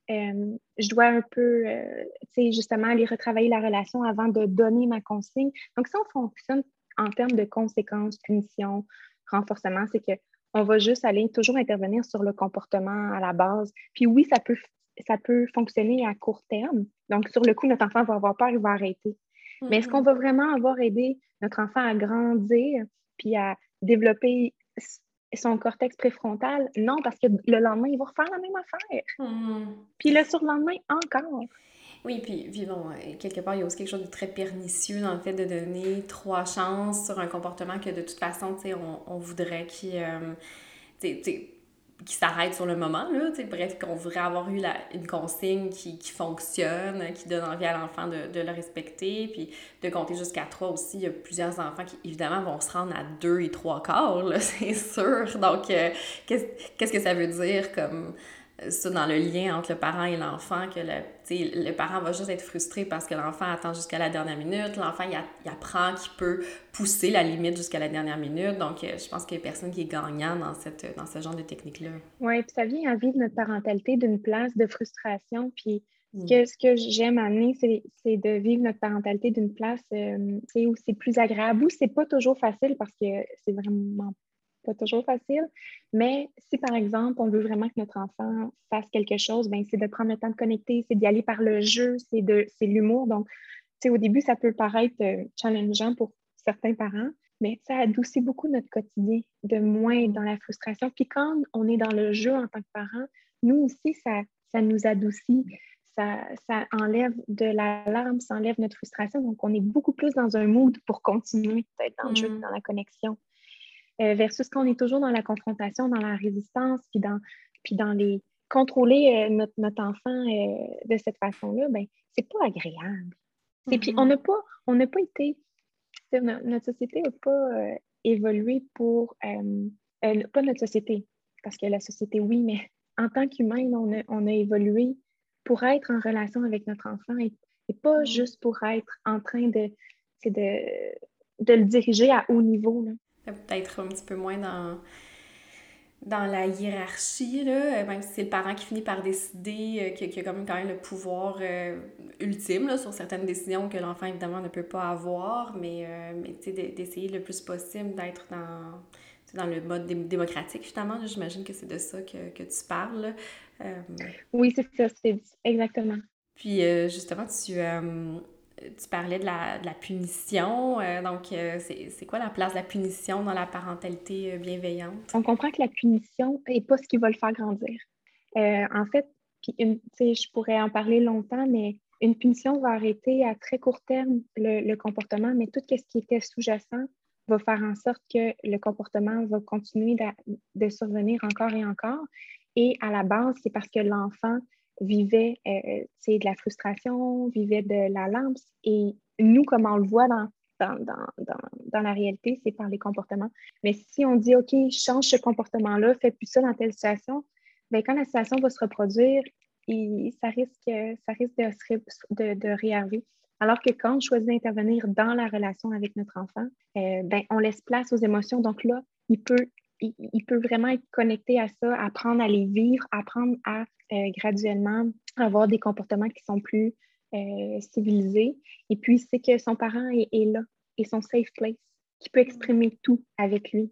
[SPEAKER 2] euh, je dois un peu, tu sais, justement, aller retravailler la relation avant de donner ma consigne? Donc, si on fonctionne en termes de conséquences, punitions, renforcement, c'est qu'on va juste aller toujours intervenir sur le comportement à la base. Puis oui, ça peut, ça peut fonctionner à court terme. Donc, sur le coup, notre enfant va avoir peur, il va arrêter. Mais est-ce qu'on va vraiment avoir aidé notre enfant à grandir puis à développer son cortex préfrontal? Non, parce que le lendemain, il va refaire la même affaire. Mm-hmm. Puis le surlendemain, encore.
[SPEAKER 1] Oui, puis vivons, quelque part, il y a aussi quelque chose de très pernicieux dans le fait de donner trois chances sur un comportement que de toute façon, tu sais, on, voudrait qu'il. Euh, qui s'arrête sur le moment, là, bref, qu'on voudrait avoir eu la, une consigne qui, qui, fonctionne, qui donne envie à l'enfant de, de, le respecter, puis de compter jusqu'à trois aussi. Il y a plusieurs enfants qui, évidemment, vont se rendre à deux et trois quarts, c'est sûr. Donc, euh, qu'est-ce que ça veut dire comme ça dans le lien entre le parent et l'enfant, que le, le parent va juste être frustré parce que l'enfant attend jusqu'à la dernière minute, l'enfant il, apprend qu'il peut pousser la limite jusqu'à la dernière minute, donc euh, je pense qu'il n'y a personne qui est gagnant dans, cette, dans ce genre de technique-là.
[SPEAKER 2] Oui, puis ça vient à vivre notre parentalité d'une place de frustration, puis ce mm. que, ce que j'aime amener, c'est de vivre notre parentalité d'une place euh, où c'est plus agréable, où c'est pas toujours facile parce que c'est vraiment pas toujours facile. Mais si, par exemple, on veut vraiment que notre enfant fasse quelque chose, ben, c'est de prendre le temps de connecter, c'est d'y aller par le jeu, c'est de c'est l'humour. Donc, au début, ça peut paraître euh, challengeant pour certains parents, mais ça adoucit beaucoup notre quotidien, de moins être dans la frustration. Puis quand on est dans le jeu en tant que parent, nous aussi, ça, ça nous adoucit. Ça, ça, enlève de l'alarme, ça enlève notre frustration. Donc, on est beaucoup plus dans un mood pour continuer d'être dans le jeu, mm. dans la connexion. Euh, versus quand on est toujours dans la confrontation, dans la résistance, puis dans, puis dans les contrôler euh, notre, notre, enfant euh, de cette façon-là, ben c'est pas agréable. Et puis on mm-hmm. n'a pas, on n'a pas été, notre société n'a pas évolué pour, pas notre société, parce que la société, oui, mais en tant qu'humain, on a, on a évolué pour être en relation avec notre enfant et, pas mm-hmm. juste pour être en train de, de, de le diriger à haut niveau. Là
[SPEAKER 1] peut-être un petit peu moins dans, dans la hiérarchie, là, même si c'est le parent qui finit par décider, euh, qui, a quand même, quand même le pouvoir euh, ultime là, sur certaines décisions que l'enfant, évidemment, ne peut pas avoir, mais, euh, mais d'essayer le plus possible d'être dans, dans le mode démocratique, justement. J'imagine que c'est de ça que, que tu parles.
[SPEAKER 2] Oui, c'est ça, c'est exactement.
[SPEAKER 1] Puis, justement, tu tu parlais de la, punition. Euh, donc, euh, c'est quoi la place de la punition dans la parentalité euh, bienveillante?
[SPEAKER 2] On comprend que la punition n'est pas ce qui va le faire grandir. en fait, je pourrais en parler longtemps, mais une punition va arrêter à très court terme le, le comportement, mais tout ce qui était sous-jacent va faire en sorte que le comportement va continuer de, de survenir encore et encore. Et à la base, c'est parce que l'enfant vivait euh, de la frustration, vivait de la lampe. Et nous, comme on le voit dans, dans, dans, dans, la réalité, c'est par les comportements. Mais si on dit, OK, change ce comportement-là, fais plus ça dans telle situation, bien, quand la situation va se reproduire, ça risque, ça risque de, de, de réarriver. Alors que quand on choisit d'intervenir dans la relation avec notre enfant, euh, ben, on laisse place aux émotions. Donc là, il peut il, peut vraiment être connecté à ça, apprendre à les vivre, apprendre à euh, graduellement avoir des comportements qui sont plus euh, civilisés. Et puis, c'est que son parent est, là et son safe place, qui peut exprimer tout avec lui.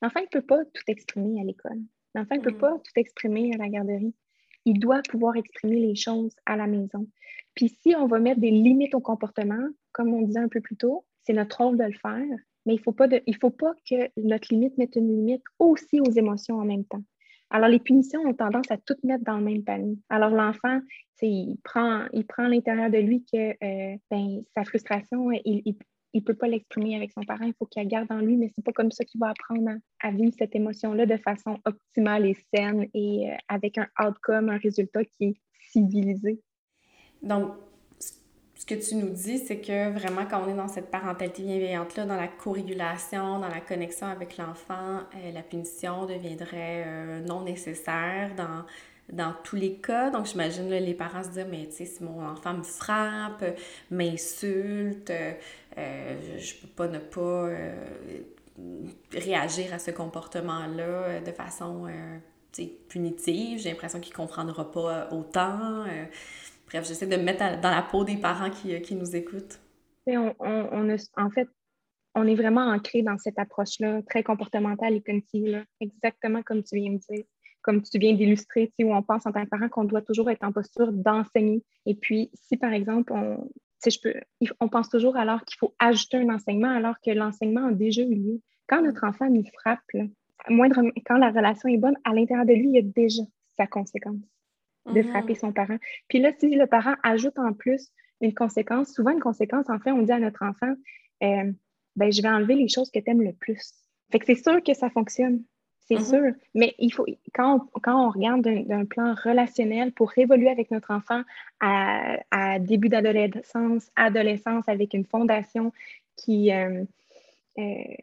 [SPEAKER 2] L'enfant ne peut pas tout exprimer à l'école. L'enfant ne peut mm. pas tout exprimer à la garderie. Il doit pouvoir exprimer les choses à la maison. Puis si on va mettre des limites au comportement, comme on disait un peu plus tôt, c'est notre rôle de le faire mais il ne faut, pas que notre limite mette une limite aussi aux émotions en même temps. Alors, les punitions ont tendance à tout mettre dans le même panier. Alors, l'enfant, il prend, il prend à l'intérieur de lui que euh, ben, sa frustration, il ne peut pas l'exprimer avec son parent, il faut qu'il la garde en lui, mais c'est pas comme ça qu'il va apprendre à, vivre cette émotion-là de façon optimale et saine et euh, avec un outcome, un résultat qui est civilisé.
[SPEAKER 1] Donc, ce que tu nous dis, c'est que vraiment, quand on est dans cette parentalité bienveillante-là, dans la co-régulation, dans la connexion avec l'enfant, euh, la punition deviendrait euh, non nécessaire dans, dans tous les cas. Donc, j'imagine les parents se disent, mais tu sais, si mon enfant me frappe, m'insulte, euh, je peux pas ne pas réagir à ce comportement-là de façon punitive. J'ai l'impression qu'il comprendra pas autant. Bref, j'essaie de me mettre dans la peau des parents qui, qui nous écoutent.
[SPEAKER 2] On, on, a, en fait, on est vraiment ancré dans cette approche-là, très comportementale et cognitive, exactement comme tu viens de dire, comme tu viens d'illustrer, où on pense en tant que parent qu'on doit toujours être en posture d'enseigner. Et puis, si par exemple, on, je peux, on pense toujours alors qu'il faut ajouter un enseignement alors que l'enseignement a déjà eu lieu. Quand notre enfant nous frappe, moindre, quand la relation est bonne, à l'intérieur de lui, il y a déjà sa conséquence de mhm. frapper son parent. Puis là, si le parent ajoute en plus une conséquence, souvent une conséquence, en fait, on dit à notre enfant, euh, ben, je vais enlever les choses que tu aimes le plus. Fait que c'est sûr que ça fonctionne. C'est mm-hmm. sûr. Mais il faut, quand on, quand on regarde d'un plan relationnel pour évoluer avec notre enfant à, à début d'adolescence, adolescence, avec une fondation qui, euh, euh,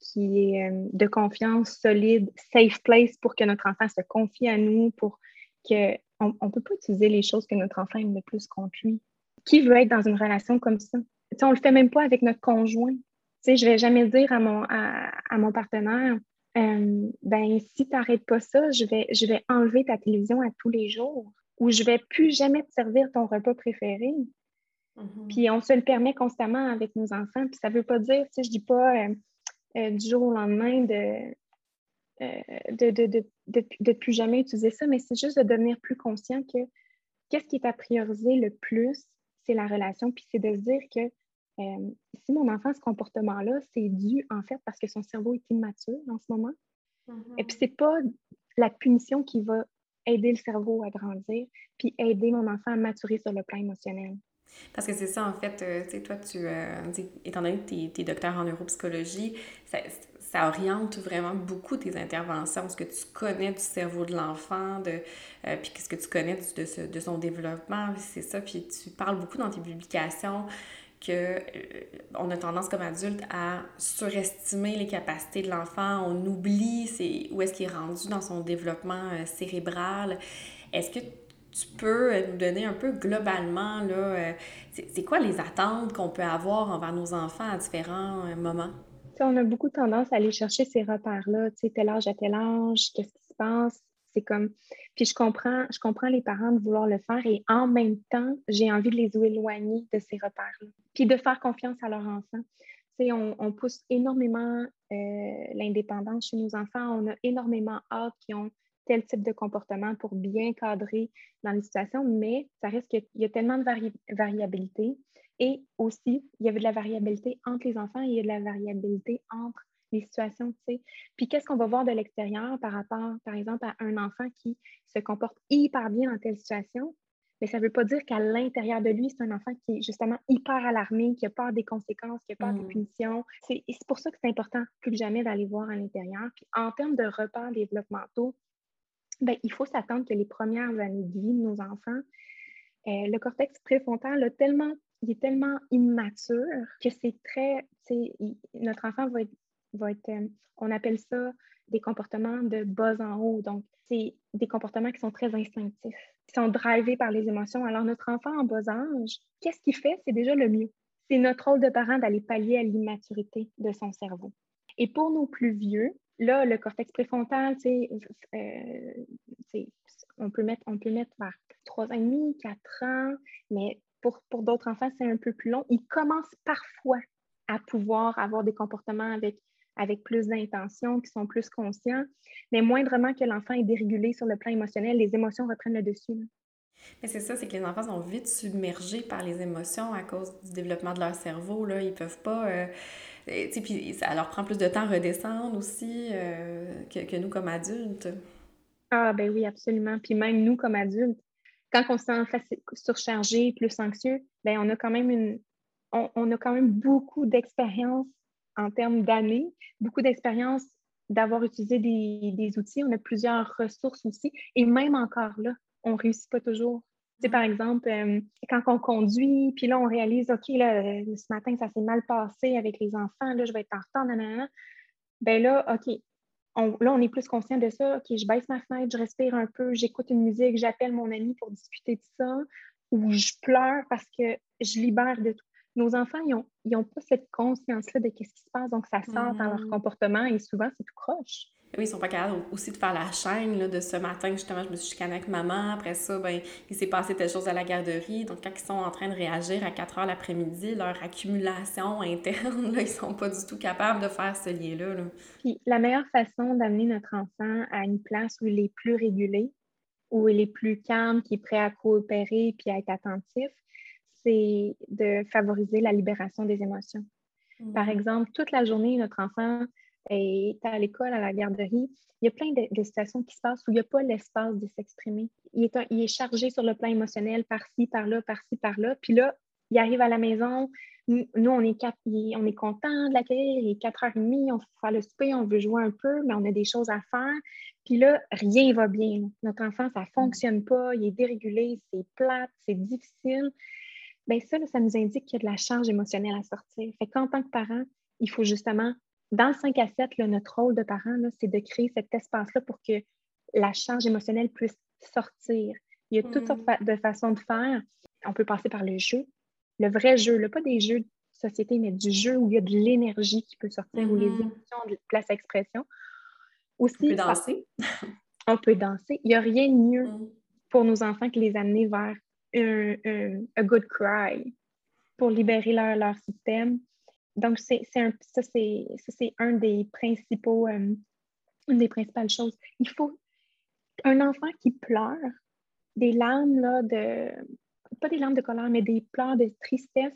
[SPEAKER 2] qui est de confiance solide, safe place pour que notre enfant se confie à nous, pour que on ne peut pas utiliser les choses que notre enfant aime le plus contre lui. Qui veut être dans une relation comme ça? on ne le fait même pas avec notre conjoint je vais jamais dire à mon, à, mon partenaire, euh, ben, si tu n'arrêtes pas ça, je vais, je vais enlever ta télévision à tous les jours ou je vais plus jamais te servir ton repas préféré. Mm-hmm. Puis on se le permet constamment avec nos enfants. Puis ça ne veut pas dire, sais, je dis pas euh, euh, du jour au lendemain de, de, de, de, de, plus jamais utiliser ça, mais c'est juste de devenir plus conscient que qu'est-ce qui est à prioriser le plus, c'est la relation. Puis c'est de se dire que euh, si mon enfant a ce comportement-là, c'est dû en fait parce que son cerveau est immature en ce moment. Et puis, c'est pas la punition qui va aider le cerveau à grandir, puis aider mon enfant à maturer sur le plan émotionnel.
[SPEAKER 1] Parce que c'est ça, en fait, euh, tu sais, toi, tu, euh, étant donné que tu es, docteur en neuropsychologie, ça, oriente vraiment beaucoup tes interventions, ce que tu connais du cerveau de l'enfant, de, puis qu'est-ce que tu connais de, de son développement, c'est ça, puis tu parles beaucoup dans tes publications qu'on euh, a tendance comme adulte à surestimer les capacités de l'enfant, on oublie où est-ce qu'il est rendu dans son développement euh, cérébral. Est-ce que tu peux euh, nous donner un peu globalement, là, c'est quoi les attentes qu'on peut avoir envers nos enfants à différents moments?
[SPEAKER 2] On a beaucoup tendance à aller chercher ces repères-là, tu sais, tel âge à tel âge, qu'est-ce qui se passe, c'est comme. Puis je comprends, je comprends les parents de vouloir le faire et en même temps, j'ai envie de les éloigner de ces repères-là. Puis de faire confiance à leur enfant. On, on, pousse énormément euh, l'indépendance chez nos enfants. On a énormément hâte qu'ils ont tel type de comportement pour bien cadrer dans les situations, mais ça reste qu'il y a tellement de variabilité. Et aussi, il y avait de la variabilité entre les enfants et il y a de la variabilité entre les situations, tu sais. Puis qu'est-ce qu'on va voir de l'extérieur par rapport, par exemple, à un enfant qui se comporte hyper bien dans telle situation, mais ça ne veut pas dire qu'à l'intérieur de lui, c'est un enfant qui est justement hyper alarmé, qui a peur des conséquences, qui a peur des mmh. punitions. C'est, c'est pour ça que c'est important plus que jamais d'aller voir à l'intérieur. Puis en termes de repères développementaux, ben, il faut s'attendre que les premières années de vie de nos enfants, euh, le cortex préfrontal a tellement, il est tellement immature que c'est très, notre enfant va être va être, euh, on appelle ça des comportements de bas en haut. Donc, c'est des comportements qui sont très instinctifs, qui sont drivés par les émotions. Alors, notre enfant en bas âge, qu'est-ce qu'il fait? C'est déjà le mieux. C'est notre rôle de parent d'aller pallier à l'immaturité de son cerveau. Et pour nos plus vieux, là, le cortex préfrontal, euh, on, peut mettre, on peut mettre vers 3 ans et demi, 4 ans, mais pour, pour d'autres enfants, c'est un peu plus long. Ils commencent parfois à pouvoir avoir des comportements avec avec plus d'intention, qui sont plus conscients, mais moindrement que l'enfant est dérégulé sur le plan émotionnel, les émotions reprennent le dessus.
[SPEAKER 1] Mais c'est ça, c'est que les enfants sont vite submergés par les émotions à cause du développement de leur cerveau. Là. Ils peuvent pas. Euh, puis ça leur prend plus de temps à redescendre aussi euh, que, que, nous comme adultes.
[SPEAKER 2] Ah, ben oui, absolument. Puis même nous comme adultes, quand on se sent surchargé, plus anxieux, ben on a quand même une. On, on a quand même beaucoup d'expérience en termes d'années, beaucoup d'expérience d'avoir utilisé des, outils. On a plusieurs ressources aussi. Et même encore là, on ne réussit pas toujours. Tu par exemple, euh, quand on conduit, puis là, on réalise, OK, là, euh, ce matin, ça s'est mal passé avec les enfants, là, je vais être en retard, nanana. Ben là, OK, là, on est plus conscient de ça. OK, je baisse ma fenêtre, je respire un peu, j'écoute une musique, j'appelle mon ami pour discuter de ça, ou je pleure parce que je libère de tout. Nos enfants, ils n'ont pas cette conscience-là de ce qui se passe, donc ça sort dans leur mm-hmm. comportement et souvent, c'est tout croche.
[SPEAKER 1] Oui, ils sont pas capables aussi de faire la chaîne là, de ce matin, justement, je me suis chicanée avec maman. Après ça, ben, il s'est passé telle chose à la garderie. Donc, quand ils sont en train de réagir à 4 heures l'après-midi, leur accumulation interne, là, ils sont pas du tout capables de faire ce lien-là. Là.
[SPEAKER 2] Puis, la meilleure façon d'amener notre enfant à une place où il est plus régulé, où il est plus calme, qui est prêt à coopérer puis à être attentif, c'est de favoriser la libération des émotions. Par mmh. exemple, toute la journée, notre enfant est à l'école, à la garderie, il y a plein de, situations qui se passent où il n'y a pas l'espace de s'exprimer. Il est, chargé sur le plan émotionnel par-ci, par-là, par-ci, par-là. Puis là, il arrive à la maison, nous, on est, on est content de l'accueillir, il est 4h30, on fait le souper, on veut jouer un peu, mais on a des choses à faire. Puis là, rien va bien. Notre enfant, ça ne fonctionne pas, il est dérégulé, c'est plate, c'est difficile. Bien, ça, ça nous indique qu'il y a de la charge émotionnelle à sortir. Fait qu'en tant que parent, il faut justement dans le 5 à 7, notre rôle de parent, c'est de créer cet espace-là pour que la charge émotionnelle puisse sortir. Il y a toutes sortes mm. de façons de faire. On peut passer par le jeu, le vrai jeu, pas des jeux de société, mais du jeu où il y a de l'énergie qui peut sortir, où les mm-hmm. émotions de place à expression.
[SPEAKER 1] Aussi, on peut danser.
[SPEAKER 2] on peut danser. Il n'y a rien de mieux mm. pour nos enfants que les amener vers un, good cry pour libérer leur, leur système donc, c'est un, ça, c'est un des principaux, euh, une des principales choses. Il faut un enfant qui pleure, des larmes là, de, pas des larmes de colère, mais des pleurs de tristesse,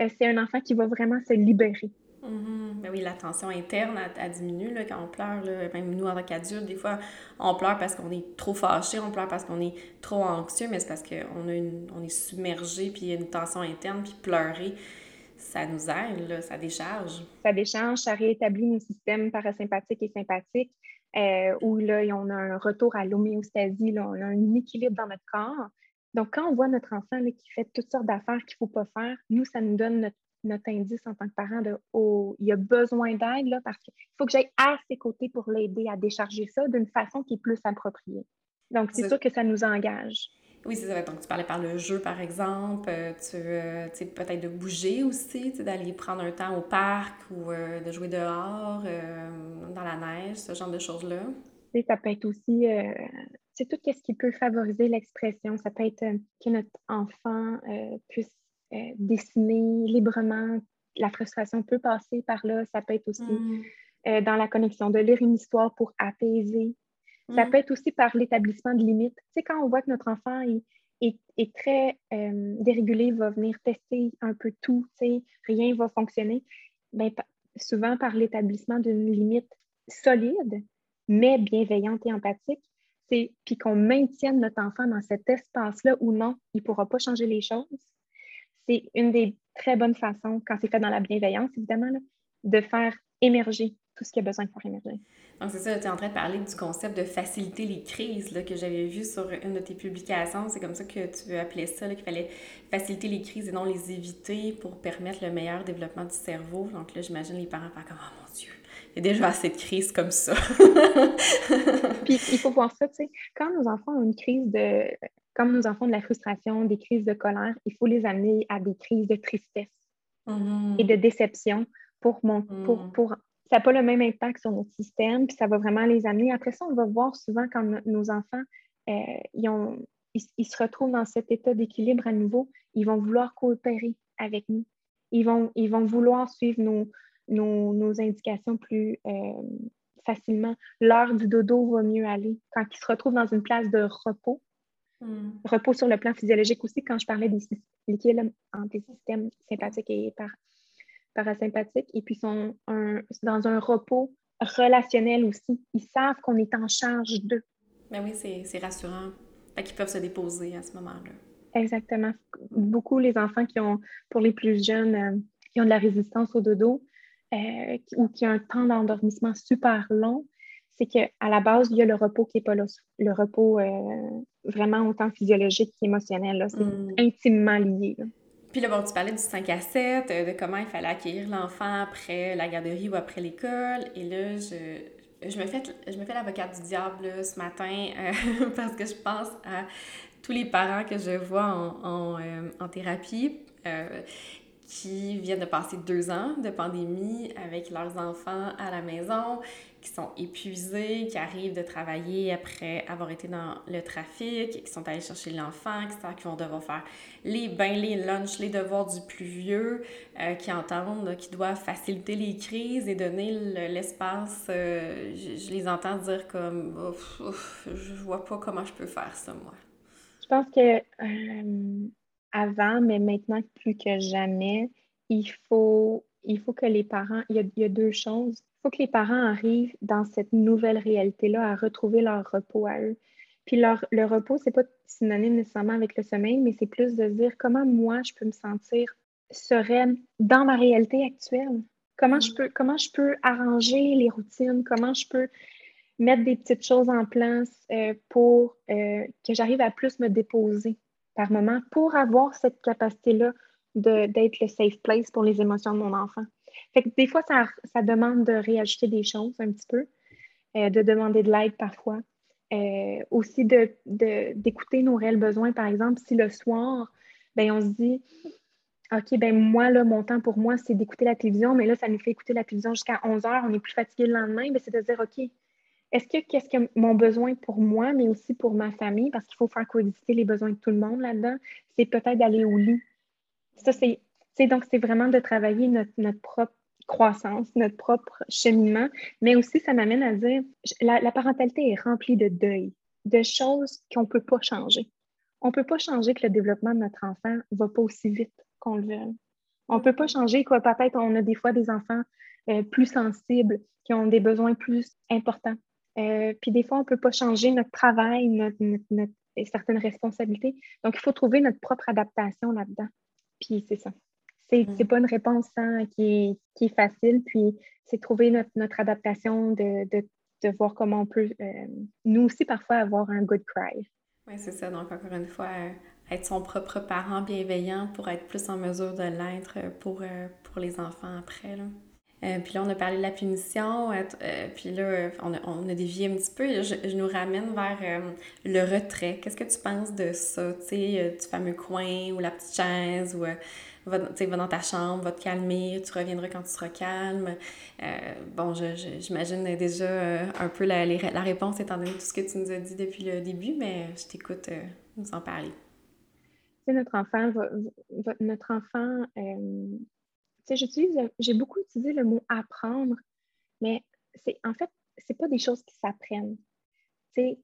[SPEAKER 2] euh, c'est un enfant qui va vraiment se libérer.
[SPEAKER 1] Mm-hmm. Ben oui, la tension interne, a diminué là, quand on pleure. Même nous, en tant qu'adultes, des fois, on pleure parce qu'on est trop fâché, on pleure parce qu'on est trop anxieux, mais c'est parce qu'on on est submergé, puis il y a une tension interne, puis pleurer, ça nous aide, ça décharge.
[SPEAKER 2] Ça décharge, ça réétablit nos systèmes parasympathiques et sympathiques, euh, où là, on a un retour à l'homéostasie, on a un équilibre dans notre corps. Donc, quand on voit notre enfant qui fait toutes sortes d'affaires qu'il ne faut pas faire, nous, ça nous donne notre, indice en tant que parent de oh, il a besoin d'aide parce qu'il faut que j'aille à ses côtés pour l'aider à décharger ça d'une façon qui est plus appropriée. Donc, c'est sûr que ça nous engage.
[SPEAKER 1] Oui, c'est ça. Donc, tu parlais par le jeu, par exemple. Euh, tu veux peut-être de bouger aussi, d'aller prendre un temps au parc ou euh, de jouer dehors, euh, dans la neige, ce genre de choses-là.
[SPEAKER 2] Ça peut être aussi, c'est tout ce qui peut favoriser l'expression. Ça peut être que notre enfant puisse dessiner librement. La frustration peut passer par là. Ça peut être aussi mmh. dans la connexion de lire une histoire pour apaiser ça mm. peut être aussi par l'établissement de limites. Tu sais, quand on voit que notre enfant est, très euh, dérégulé, il va venir tester un peu tout, tu sais, rien ne va fonctionner, bien, souvent par l'établissement d'une limite solide, mais bienveillante et empathique, puis qu'on maintienne notre enfant dans cet espace-là où non, il ne pourra pas changer les choses. C'est une des très bonnes façons, quand c'est fait dans la bienveillance, évidemment, de faire émerger tout ce qu'il y a besoin de faire émerger.
[SPEAKER 1] Donc, c'est ça, tu es en train de parler du concept de faciliter les crises là, que j'avais vu sur une de tes publications. C'est comme ça que tu appelais ça, qu'il fallait faciliter les crises et non les éviter pour permettre le meilleur développement du cerveau. Donc là, j'imagine les parents faire comme Oh mon Dieu, il y a déjà assez de crises comme ça.
[SPEAKER 2] Puis il faut voir ça, tu sais, quand nos enfants ont une crise de. Comme nos enfants ont de la frustration, des crises de colère, il faut les amener à des crises de tristesse mm-hmm. et de déception pour, mon, pour, mm. pour ça n'a pas le même impact sur notre système, puis ça va vraiment les amener. Après ça, on va voir souvent quand nos enfants, euh, ils, ont, ils, se retrouvent dans cet état d'équilibre à nouveau, ils vont vouloir coopérer avec nous. Ils vont, ils vont vouloir suivre nos, nos, indications plus euh, facilement. L'heure du dodo va mieux aller. Quand ils se retrouvent dans une place de repos, hmm. repos sur le plan physiologique aussi, quand je parlais des l'équilibre entre les systèmes sympathiques et par, parasympathiques et puis sont dans un repos relationnel aussi. Ils savent qu'on est en charge d'eux.
[SPEAKER 1] Mais ben oui, c'est rassurant. qu'ils peuvent se déposer à ce moment-là.
[SPEAKER 2] Exactement. Beaucoup les enfants qui ont, pour les plus jeunes, euh, qui ont de la résistance au dodo euh, ou qui ont un temps d'endormissement super long, c'est qu'à la base, il y a le repos qui n'est pas là. Le repos euh, vraiment autant physiologique qu'émotionnel. C'est mm. intimement lié.
[SPEAKER 1] Puis là, bon, tu parlais du 5 à 7, euh, de comment il fallait accueillir l'enfant après la garderie ou après l'école. Et là, je, je me fais, fais l'avocate du diable ce matin parce que je pense à tous les parents que je vois en, en, en thérapie qui viennent de passer deux ans de pandémie avec leurs enfants à la maison, qui sont épuisés, qui arrivent de travailler après avoir été dans le trafic, qui sont allés chercher l'enfant, qui qu'ils vont devoir faire les bains, les lunchs, les devoirs du plus vieux, euh, qui entendent qu'ils doivent faciliter les crises et donner l'espace. Euh, je, les entends dire comme ouf, ouf, je vois pas comment je peux faire ça, moi.
[SPEAKER 2] Je pense que euh, avant, mais maintenant plus que jamais, il faut, il faut que les parents, il y, a, deux choses. Il faut que les parents arrivent dans cette nouvelle réalité-là à retrouver leur repos à eux. Puis leur, le repos, c'est pas synonyme nécessairement avec le sommeil, mais c'est plus de dire comment moi je peux me sentir sereine dans ma réalité actuelle. Comment je peux, comment je peux arranger les routines, comment je peux mettre des petites choses en place euh, pour euh, que j'arrive à plus me déposer? Par moment pour avoir cette capacité-là d'être le safe place pour les émotions de mon enfant. Fait que des fois, ça, ça demande de réajuster des choses un petit peu, euh, de demander de l'aide parfois. Euh, aussi d'écouter de, nos réels besoins. Par exemple, si le soir, ben, on se dit OK, ben moi, là, mon temps pour moi, c'est d'écouter la télévision, mais là, ça nous fait écouter la télévision jusqu'à 11 heures, on est plus fatigué le lendemain, ben, c'est de dire OK, est-ce que qu'est-ce que mon besoin pour moi, mais aussi pour ma famille, parce qu'il faut faire coexister les besoins de tout le monde là-dedans, c'est peut-être d'aller au lit. Ça, c'est, donc c'est vraiment de travailler notre, notre, propre croissance, notre propre cheminement, mais aussi ça m'amène à dire la, la parentalité est remplie de deuil, de choses qu'on ne peut pas changer. On ne peut pas changer que le développement de notre enfant ne va pas aussi vite qu'on le veut. On ne peut pas changer quoi. Peut-être on a des fois des enfants euh, plus sensibles, qui ont des besoins plus importants. Euh, puis des fois, on ne peut pas changer notre travail, notre, certaines responsabilités. Donc, il faut trouver notre propre adaptation là-dedans. Puis c'est ça. C'est n'est mm. pas une réponse hein, qui, est, facile. Puis c'est trouver notre, adaptation, de, voir comment on peut, euh, nous aussi, parfois, avoir un good cry.
[SPEAKER 1] Oui, c'est ça. Donc, encore une fois, euh, être son propre parent bienveillant pour être plus en mesure de l'être pour, pour les enfants après. Là. Euh, puis là, on a parlé de la punition, euh, euh, puis là, on a, on a, dévié un petit peu. Je, nous ramène vers le retrait. Qu'est-ce que tu penses de ça, tu sais, du fameux coin ou la petite chaise ou, va, va dans ta chambre, va te calmer, tu reviendras quand tu seras calme. bon, j'imagine déjà un peu la, la, réponse étant donné tout ce que tu nous as dit depuis le début, mais je t'écoute nous en parler.
[SPEAKER 2] Tu sais, notre enfant, notre enfant j'utilise, j'ai beaucoup utilisé le mot apprendre, mais c'est en fait, c'est pas des choses qui s'apprennent.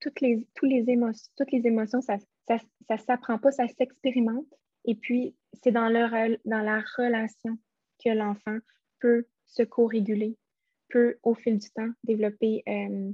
[SPEAKER 2] toutes les, les émotions, les émotions, ça ne ça, s'apprend pas, ça s'expérimente. Et puis, c'est dans, dans la relation que l'enfant peut se co-réguler, peut, au fil du temps, développer euh,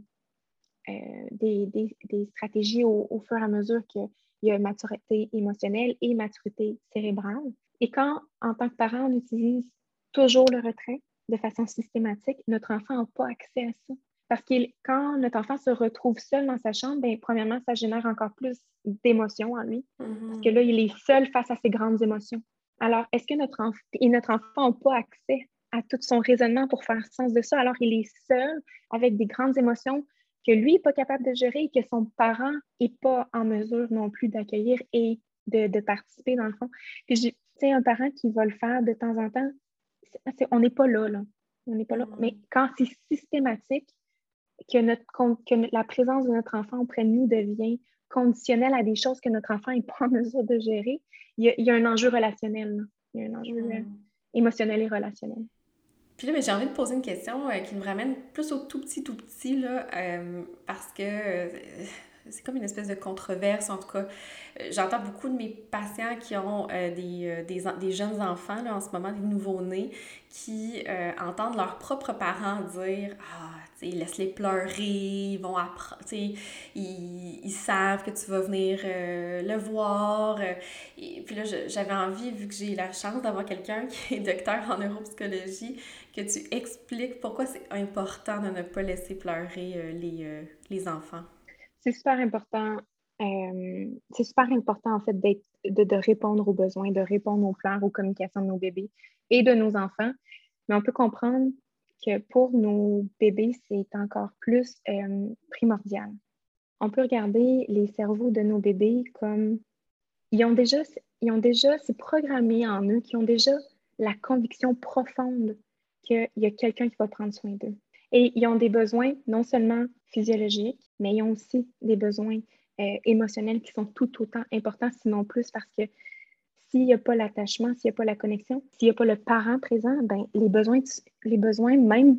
[SPEAKER 2] euh, des, des, des, stratégies au, au, fur et à mesure qu'il y a maturité émotionnelle et maturité cérébrale. Et quand, en tant que parent, on utilise toujours le retrait de façon systématique, notre enfant n'a pas accès à ça. Parce que quand notre enfant se retrouve seul dans sa chambre, bien, premièrement, ça génère encore plus d'émotions en lui. Parce que mm-hmm. là, il est seul face à ses grandes émotions. Alors, est-ce que notre, enfant et notre enfant n'a pas accès à tout son raisonnement pour faire sens de ça? Alors, il est seul avec des grandes émotions que lui n'est pas capable de gérer et que son parent n'est pas en mesure non plus d'accueillir et de, de, participer dans le fond. Puis, tu sais, un parent qui va le faire de temps en temps, on n'est pas là, là. On n'est pas là. Mais quand c'est systématique, que, notre, que la présence de notre enfant auprès de nous devient conditionnelle à des choses que notre enfant n'est pas en mesure de gérer, il y a, un enjeu relationnel. Il y a un enjeu euh, émotionnel et relationnel.
[SPEAKER 1] Puis là, j'ai envie de poser une question euh, qui me ramène plus au tout petit, tout petit, là, euh, parce que c'est comme une espèce de controverse. En tout cas, euh, j'entends beaucoup de mes patients qui ont euh, des, euh, des, des, jeunes enfants là, en ce moment, des nouveaux-nés, qui entendent leurs propres parents dire Ah, tu sais, laisse-les pleurer, ils vont apprendre, tu ils, ils, savent que tu vas venir le voir. Et puis là, j'avais envie, vu que j'ai la chance d'avoir quelqu'un qui est docteur en neuropsychologie, que tu expliques pourquoi c'est important de ne pas laisser pleurer les, les enfants.
[SPEAKER 2] C'est super important. Euh, c'est super important, en fait, de, répondre aux besoins, de répondre aux pleurs, aux communications de nos bébés et de nos enfants. Mais on peut comprendre que pour nos bébés, c'est encore plus euh, primordial. On peut regarder les cerveaux de nos bébés comme ils ont déjà, ils ont déjà, c'est programmé en eux, qui ont déjà la conviction profonde qu'il y a quelqu'un qui va prendre soin d'eux. Et ils ont des besoins non seulement physiologiques, mais ils ont aussi des besoins euh, émotionnels qui sont tout autant importants, sinon plus, parce que s'il n'y a pas l'attachement, s'il n'y a pas la connexion, s'il n'y a pas le parent présent, ben, les, besoins, les besoins, même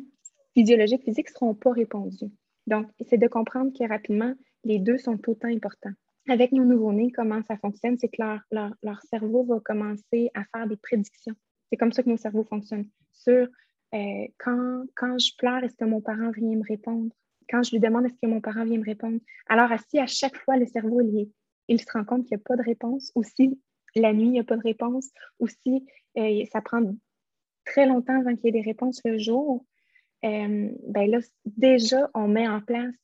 [SPEAKER 2] physiologiques, physiques, ne seront pas répondus. Donc, c'est de comprendre que rapidement, les deux sont autant importants. Avec nos nouveau-nés, comment ça fonctionne, c'est que leur, leur, cerveau va commencer à faire des prédictions. C'est comme ça que nos cerveaux fonctionnent. Sur euh, quand, quand je pleure, est-ce que mon parent vient me répondre? Quand je lui demande, est-ce que mon parent vient me répondre? Alors, si à chaque fois, le cerveau, il, il se rend compte qu'il n'y a pas de réponse, ou si la nuit, il n'y a pas de réponse, ou si euh, ça prend très longtemps avant qu'il y ait des réponses le jour, euh, ben là, déjà, on met en place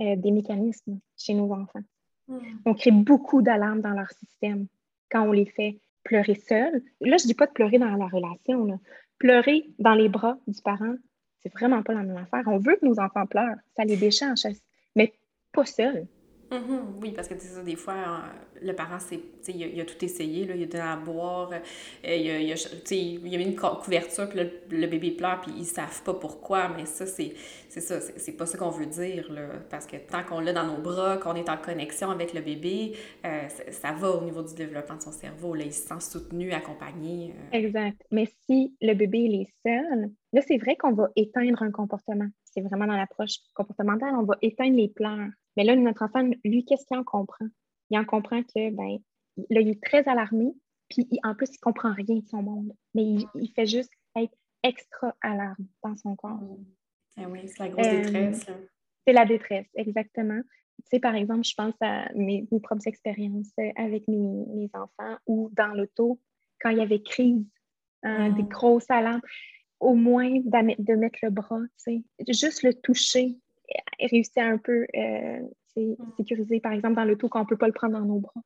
[SPEAKER 2] euh, des mécanismes chez nos enfants. Hmm. On crée beaucoup d'alarmes dans leur système quand on les fait pleurer seuls. Là, je ne dis pas de pleurer dans la relation. Pleurer dans les bras du parent, c'est vraiment pas la même affaire. On veut que nos enfants pleurent, ça les déchange, mais pas seuls.
[SPEAKER 1] Mm-hmm. Oui, parce que ça, des fois, euh, le parent, il, a, il a tout essayé, là, il a donné à boire, euh, il, a, a, il a mis une couverture, puis le, bébé pleure, puis ils savent pas pourquoi, mais ça, c'est, ça, c'est, pas ça qu'on veut dire, là, parce que tant qu'on l'a dans nos bras, qu'on est en connexion avec le bébé, euh, ça, va au niveau du développement de son cerveau, là, il se sent soutenu, accompagné.
[SPEAKER 2] Exact. Mais si le bébé, est seul, là, c'est vrai qu'on va éteindre un comportement. C'est vraiment dans l'approche comportementale, on va éteindre les pleurs mais là, notre enfant, lui, qu'est-ce qu'il en comprend? Il en comprend que, ben, là, il est très alarmé, puis en plus, il ne comprend rien de son monde. Mais il, fait juste être extra alarme dans son corps.
[SPEAKER 1] Ah oui, c'est la grosse euh, détresse.
[SPEAKER 2] C'est la détresse, exactement. Tu sais, par exemple, je pense à mes, propres expériences avec mes, enfants ou dans l'auto, quand il y avait crise, hein, des ah. grosses alarmes, au moins de mettre le bras, tu sais, juste le toucher, réussir à un peu euh, mm. sécuriser, par exemple, dans le tout qu'on ne peut pas le prendre dans nos bras.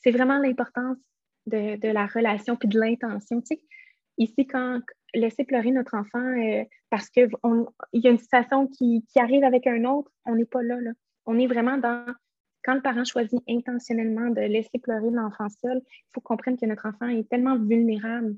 [SPEAKER 2] C'est vraiment l'importance de, de, la relation puis de l'intention. Tu sais, ici, quand laisser pleurer notre enfant euh, parce qu'il y a une situation qui, qui, arrive avec un autre, on n'est pas là, là. On est vraiment dans quand le parent choisit intentionnellement de laisser pleurer l'enfant seul, il faut comprendre que notre enfant est tellement vulnérable.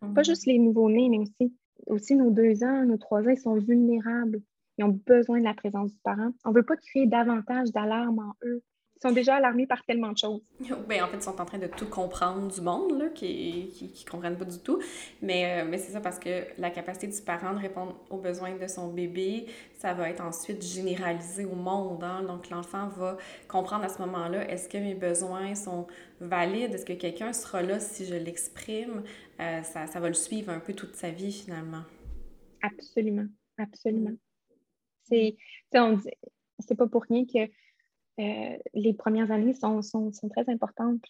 [SPEAKER 2] Pas mm. juste les nouveaux-nés, mais aussi, aussi nos deux ans, nos trois ans, ils sont vulnérables. Ils ont besoin de la présence du parent. On ne veut pas créer davantage d'alarme en eux. Sont déjà alarmés par tellement de choses.
[SPEAKER 1] Ben, en fait, ils sont en train de tout comprendre du monde, là, qui ne comprennent pas du tout. Mais, euh, mais c'est ça parce que la capacité du parent de répondre aux besoins de son bébé, ça va être ensuite généralisé au monde. Hein? Donc, l'enfant va comprendre à ce moment-là, est-ce que mes besoins sont valides? Est-ce que quelqu'un sera là si je l'exprime? Euh, ça, ça va le suivre un peu toute sa vie, finalement.
[SPEAKER 2] Absolument, absolument. C'est, c'est pas pour rien que euh, les premières années sont, sont, sont très importantes.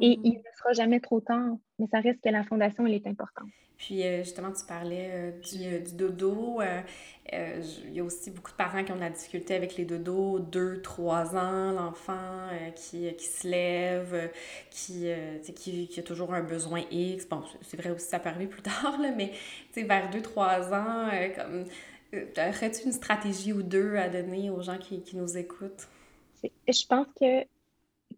[SPEAKER 2] Et mm-hmm. il ne sera jamais trop tard, mais ça reste que la fondation, elle est importante.
[SPEAKER 1] Puis euh, justement, tu parlais euh, du, du, dodo. il y a aussi beaucoup de parents qui ont de la difficulté avec les dodos, 2, 3 ans, l'enfant qui, qui, se lève, qui, qui, qui, a toujours un besoin X. Bon, c'est vrai aussi, ça peut arriver plus tard, là, mais vers 2, 3 ans, comme Aurais-tu une stratégie ou deux à donner aux gens qui, qui nous écoutent?
[SPEAKER 2] Je pense que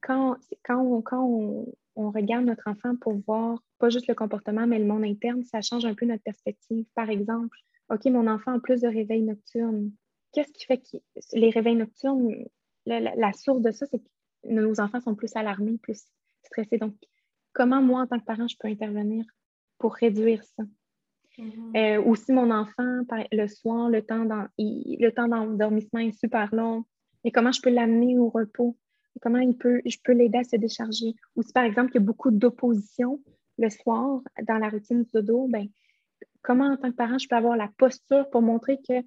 [SPEAKER 2] quand, quand, on, quand on, regarde notre enfant pour voir pas juste le comportement, mais le monde interne, ça change un peu notre perspective. Par exemple, OK, mon enfant a plus de réveils nocturnes. Qu'est-ce qui fait que les réveils nocturnes, la, source de ça, c'est que nos enfants sont plus alarmés, plus stressés. Donc, comment moi, en tant que parent, je peux intervenir pour réduire ça? Mm-hmm. Euh, aussi, mon enfant, le soir, le temps d'endormissement est super long. Et comment je peux l'amener au repos? comment il peut, je peux l'aider à se décharger? Ou si, par exemple, il y a beaucoup d'opposition le soir dans la routine du dodo, ben, comment, en tant que parent, je peux avoir la posture pour montrer que je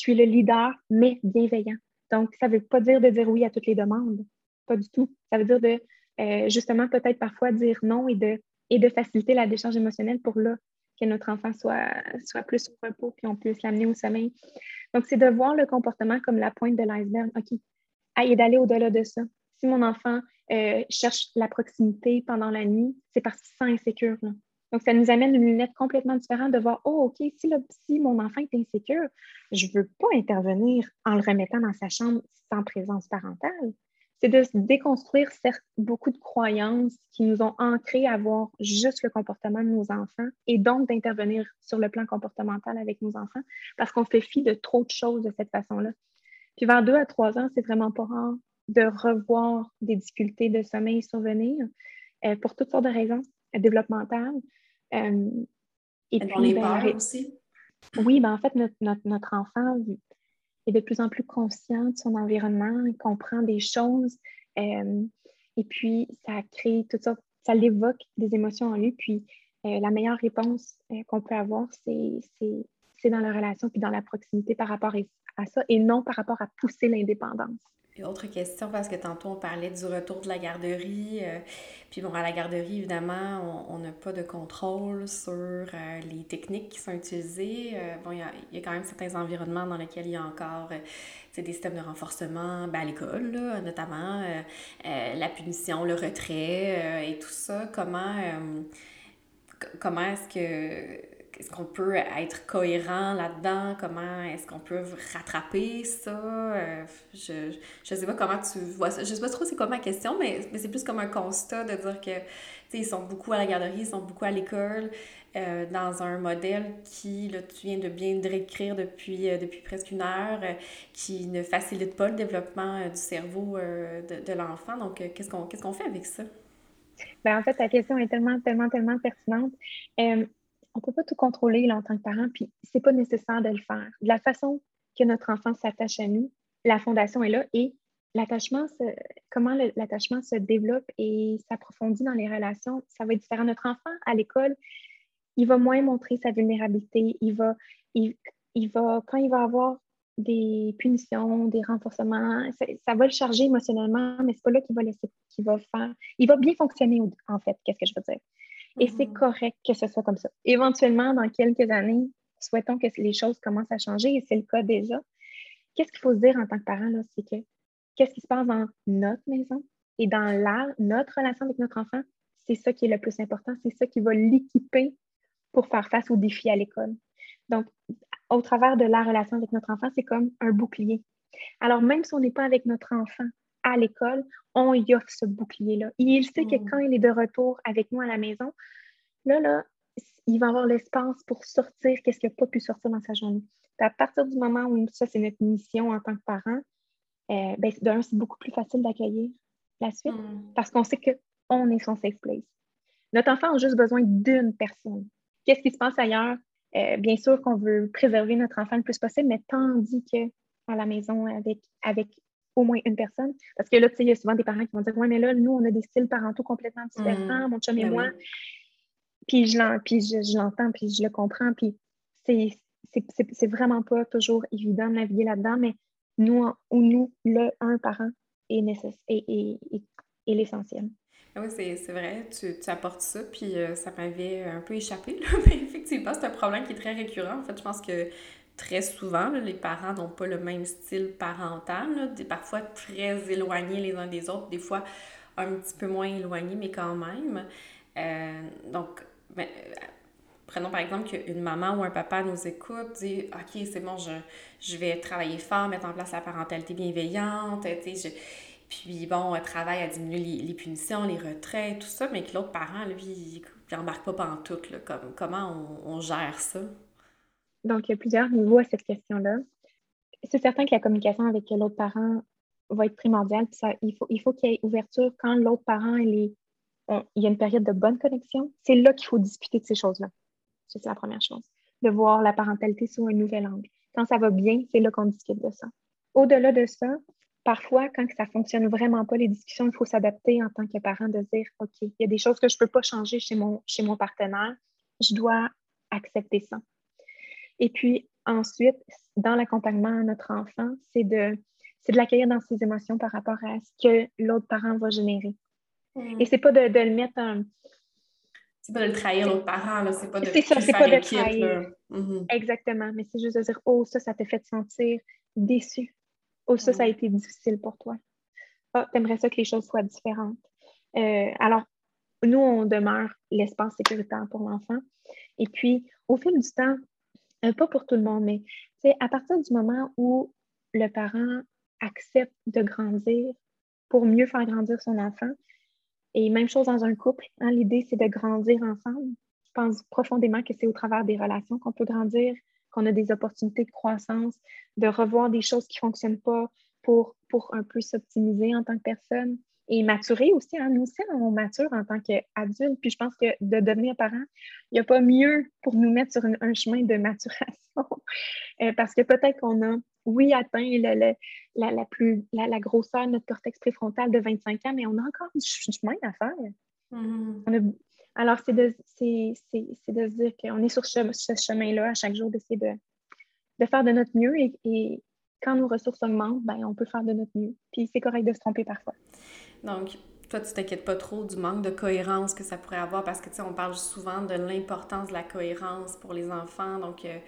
[SPEAKER 2] suis le leader, mais bienveillant? Donc, ça ne veut pas dire de dire oui à toutes les demandes. Pas du tout. Ça veut dire de, euh, justement, peut-être parfois dire non et de, et de faciliter la décharge émotionnelle pour là, que notre enfant soit, soit plus au repos, puis on puisse l'amener au sommeil. Donc, c'est de voir le comportement comme la pointe de l'iceberg. OK, et d'aller au-delà de ça. Si mon enfant euh, cherche la proximité pendant la nuit, c'est parce qu'il se sent insécure. Donc, ça nous amène une lunette complètement différente de voir, oh, OK, si, si mon enfant est insécure, je ne veux pas intervenir en le remettant dans sa chambre sans présence parentale. C'est de déconstruire certes, beaucoup de croyances qui nous ont ancrés à voir juste le comportement de nos enfants et donc d'intervenir sur le plan comportemental avec nos enfants parce qu'on fait fi de trop de choses de cette façon-là. Puis vers deux à trois ans, c'est vraiment pas rare de revoir des difficultés de sommeil survenir euh, pour toutes sortes de raisons développementales.
[SPEAKER 1] Euh, et puis, les ben, aussi?
[SPEAKER 2] Oui, ben, en fait, notre, notre, enfant est de plus en plus conscient de son environnement, il comprend des choses. Euh, et puis, ça crée tout ça, ça l'évoque des émotions en lui. Puis, la meilleure réponse qu'on peut avoir, c'est dans la relation puis dans la proximité par rapport à ça et non par rapport à pousser l'indépendance.
[SPEAKER 1] Autre question, parce que tantôt on parlait du retour de la garderie. Euh, puis bon, à la garderie, évidemment, on n'a pas de contrôle sur euh, les techniques qui sont utilisées. Euh, bon, il y, a, y, a, quand même certains environnements dans lesquels il y a encore des systèmes de renforcement, ben, à l'école, notamment la punition, le retrait et tout ça. Comment, comment est-ce que est-ce qu'on peut être cohérent là-dedans? Comment est-ce qu'on peut rattraper ça? Euh, je ne sais pas comment tu vois ça. Je sais pas trop c'est quoi ma question, mais, mais c'est plus comme un constat de dire que ils sont beaucoup à la garderie, ils sont beaucoup à l'école, euh, dans un modèle qui, là, tu viens de bien décrire depuis, euh, depuis presque une heure, qui ne facilite pas le développement du cerveau de, de l'enfant. Donc, qu'est-ce qu'on qu'est-ce qu'on fait avec ça?
[SPEAKER 2] Bien, en fait, ta question est tellement, tellement, tellement pertinente on ne peut pas tout contrôler en tant que parent, puis c'est pas nécessaire de le faire. De la façon que notre enfant s'attache à nous, la fondation est là et l'attachement, comment l'attachement se développe et s'approfondit dans les relations, ça va être différent. Notre enfant à l'école, il va moins montrer sa vulnérabilité, il va, il, va, quand il va avoir des punitions, des renforcements, ça, va le charger émotionnellement, mais c'est pas là qu'il va laisser, qu'il va faire. Il va bien fonctionner en fait, qu'est-ce que je veux dire? Et c'est mm-hmm. correct que ce soit comme ça. Éventuellement, dans quelques années, souhaitons que les choses commencent à changer et c'est le cas déjà. Qu'est-ce qu'il faut se dire en tant que parent, c'est que qu'est-ce qui se passe dans notre maison et dans la, notre relation avec notre enfant, c'est ça qui est le plus important, c'est ça qui va l'équiper pour faire face aux défis à l'école. Donc, au travers de la relation avec notre enfant, c'est comme un bouclier. Alors, même si on n'est pas avec notre enfant à l'école, on y offre ce bouclier-là. Il sait que mm. quand il est de retour avec nous à la maison, là, là, il va avoir l'espace pour sortir qu'est-ce qu'il n'a pas pu sortir dans sa journée. à partir du moment où ça, c'est notre mission en tant que parent, euh, ben, d'un, c'est beaucoup plus facile d'accueillir la suite mm. parce qu'on sait qu'on est son safe place. Notre enfant a juste besoin d'une personne. Qu'est-ce qui se passe ailleurs? Euh, bien sûr qu'on veut préserver notre enfant le plus possible, mais tandis que à la maison avec, avec au moins une personne. Parce que là, tu sais, il y a souvent des parents qui vont dire Ouais, mais là, nous, on a des styles parentaux complètement différents, mmh. mon chum et ben moi. Puis je l'entends, puis je le comprends, puis c'est vraiment pas toujours évident de naviguer là-dedans, mais nous, ou nous, le un parent est, est, est, l'essentiel.
[SPEAKER 1] Ah oui, c'est vrai, tu, tu, apportes ça, puis euh, ça m'avait un peu échappé, mais effectivement, c'est un problème qui est très récurrent. En fait, je pense que très souvent, les parents n'ont pas le même style parental, parfois très éloignés les uns des autres, des fois un petit peu moins éloignés, mais quand même. Euh, donc, ben, euh, prenons par exemple qu'une maman ou un papa nous écoute, dit OK, c'est bon, je, je, vais travailler fort, mettre en place la parentalité bienveillante, puis bon, travaille à diminuer les, punitions, les retraits, tout ça, mais que l'autre parent, lui, il n'embarque pas en tout. comme, comment on gère ça?
[SPEAKER 2] Donc, il y a plusieurs niveaux à cette question-là. C'est certain que la communication avec l'autre parent va être primordiale. Il faut, il faut qu'il y ait ouverture quand l'autre parent, il, il y a une période de bonne connexion. C'est là qu'il faut discuter de ces choses-là. C'est la première chose. De voir la parentalité sous un nouvel angle. Quand ça va bien, c'est là qu'on discute de ça. Au-delà de ça, parfois, quand ça ne fonctionne vraiment pas, les discussions, il faut s'adapter en tant que parent, de dire, OK, il y a des choses que je ne peux pas changer chez mon partenaire. Je dois accepter ça. Et puis ensuite, dans l'accompagnement à notre enfant, c'est de, de l'accueillir dans ses émotions par rapport à ce que l'autre parent va générer. Mm. Et c'est pas de, le mettre en...
[SPEAKER 1] C'est pas de le trahir l'autre parent, c'est pas de
[SPEAKER 2] C'est ça, c'est pas de trahir. Mm-hmm. Exactement, mais c'est juste de dire, oh, ça, ça t'a fait te sentir déçu. Oh, ça, ça a mm. été difficile pour toi. Oh, t'aimerais ça que les choses soient différentes. Euh, alors, nous, on demeure l'espace sécuritaire pour l'enfant. Et puis, au fil du temps, euh, pas pour tout le monde, mais à partir du moment où le parent accepte de grandir pour mieux faire grandir son enfant, et même chose dans un couple, hein, l'idée, c'est de grandir ensemble. Je pense profondément que c'est au travers des relations qu'on peut grandir, qu'on a des opportunités de croissance, de revoir des choses qui ne fonctionnent pas pour, pour un peu s'optimiser en tant que personne et maturer aussi. Hein. Nous aussi, on mature en tant qu'adulte. Puis je pense que de devenir parent, il n'y a pas mieux pour nous mettre sur un chemin de maturation. Euh, parce que peut-être qu'on a, oui, atteint la, la, plus, la, grosseur de notre cortex préfrontal de 25 ans, mais on a encore du chemin à faire. Mm-hmm. alors, c'est de, de se dire qu'on est sur ce, chemin-là à chaque jour, d'essayer de, de, faire de notre mieux et, et quand nos ressources augmentent, ben, on peut faire de notre mieux. Puis c'est correct de se tromper parfois.
[SPEAKER 1] Donc, toi, tu t'inquiètes pas trop du manque de cohérence que ça pourrait avoir parce que, tu sais, on parle souvent de l'importance de la cohérence pour les enfants. Donc, euh,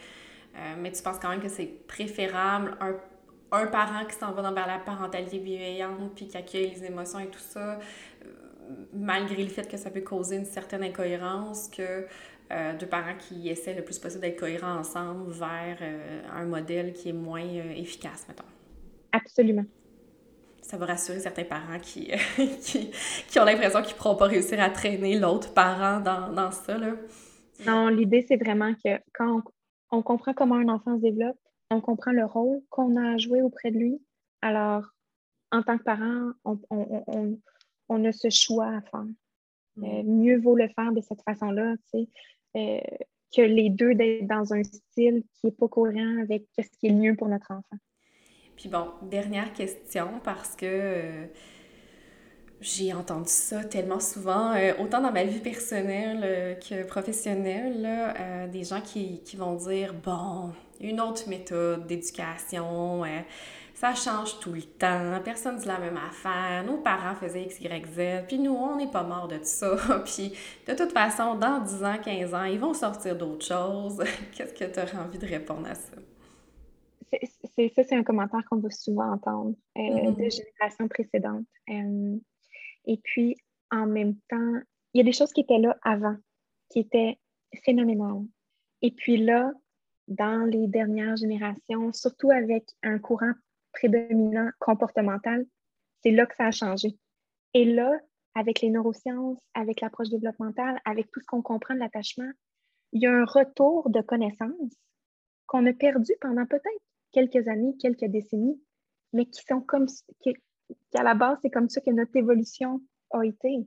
[SPEAKER 1] euh, mais tu penses quand même que c'est préférable un, parent qui s'en va vers la parentalité bienveillante puis qui accueille les émotions et tout ça, euh, malgré le fait que ça peut causer une certaine incohérence, que deux parents qui essaient le plus possible d'être cohérents ensemble vers un modèle qui est moins efficace, mettons.
[SPEAKER 2] Absolument
[SPEAKER 1] ça va rassurer certains parents qui, qui, qui, ont l'impression qu'ils ne pourront pas réussir à traîner l'autre parent dans, dans ça. Là.
[SPEAKER 2] Non, l'idée, c'est vraiment que quand on, comprend comment un enfant se développe, on comprend le rôle qu'on a à jouer auprès de lui. Alors, en tant que parent, on, on, on a ce choix à faire. Mm. Euh, mieux vaut le faire de cette façon-là, tu sais, euh, que les deux d'être dans un style qui n'est pas cohérent avec ce qui est le mieux pour notre enfant.
[SPEAKER 1] Puis bon, dernière question parce que euh, j'ai entendu ça tellement souvent, euh, autant dans ma vie personnelle euh, que professionnelle, des gens qui, vont dire, bon, une autre méthode d'éducation, ça change tout le temps, personne ne dit la même affaire, nos parents faisaient X, Y, Z, puis nous, on n'est pas mort de tout ça. puis de toute façon, dans 10 ans, 15 ans, ils vont sortir d'autres choses. Qu'est-ce que tu aurais envie de répondre à ça?
[SPEAKER 2] C'est ça, c'est un commentaire qu'on va souvent entendre euh, mm-hmm. de générations précédentes. Euh, et puis, en même temps, il y a des choses qui étaient là avant, qui étaient phénoménales. Et puis là, dans les dernières générations, surtout avec un courant prédominant comportemental, c'est là que ça a changé. Et là, avec les neurosciences, avec l'approche développementale, avec tout ce qu'on comprend de l'attachement, il y a un retour de connaissances qu'on a perdu pendant peut-être quelques années, quelques décennies, mais qui sont comme, qui, à la base, c'est comme ça que notre évolution a été.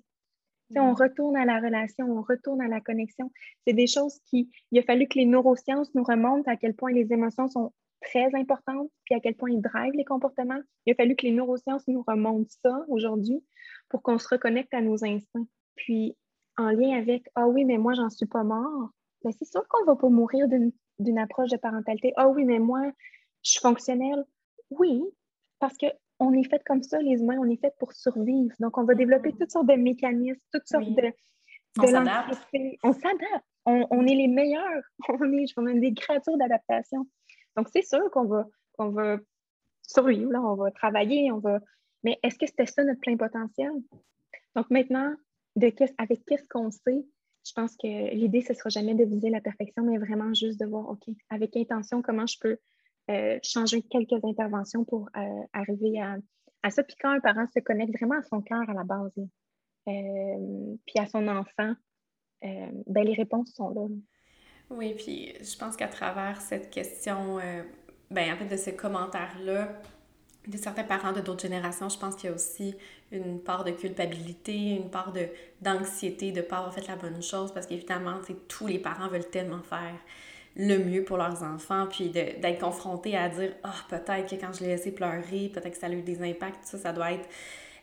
[SPEAKER 2] On mm. retourne à la relation, on retourne à la connexion. C'est des choses qui, il a fallu que les neurosciences nous remontent à quel point les émotions sont très importantes, puis à quel point ils drivent les comportements. Il a fallu que les neurosciences nous remontent ça aujourd'hui pour qu'on se reconnecte à nos instincts. Puis, en lien avec Ah oui, mais moi, j'en suis pas mort, mais ben, c'est sûr qu'on ne va pas mourir d'une approche de parentalité. Ah oui, mais moi, je suis fonctionnelle. Oui, parce qu'on est fait comme ça, les humains, on est fait pour survivre. Donc, on va développer toutes sortes de mécanismes, toutes sortes de, de
[SPEAKER 1] on s'adapte.
[SPEAKER 2] On s'adapte. On, est les meilleurs. On est, on est des créatures d'adaptation. Donc, c'est sûr qu'on va, qu'on va survivre, là, on va travailler, on va. Mais est-ce que c'était ça notre plein potentiel? Donc, maintenant, de avec qu'est-ce qu'on sait, je pense que l'idée, ce ne sera jamais de viser la perfection, mais vraiment juste de voir, OK, avec intention, comment je peux euh, changer quelques interventions pour euh, arriver à, à, ça. Puis quand un parent se connecte vraiment à son cœur à la base, euh, puis à son enfant, ben, les réponses sont là.
[SPEAKER 1] Oui, puis je pense qu'à travers cette question, ben, en fait, de ces commentaires-là, de certains parents de d'autres générations, je pense qu'il y a aussi une part de culpabilité, une part d'anxiété de ne pas avoir fait la bonne chose, parce qu'évidemment, tous les parents veulent tellement faire le mieux pour leurs enfants, puis d'être confronté à dire Ah, peut-être que quand je l'ai laissé pleurer, peut-être que ça a eu des impacts, ça, ça doit être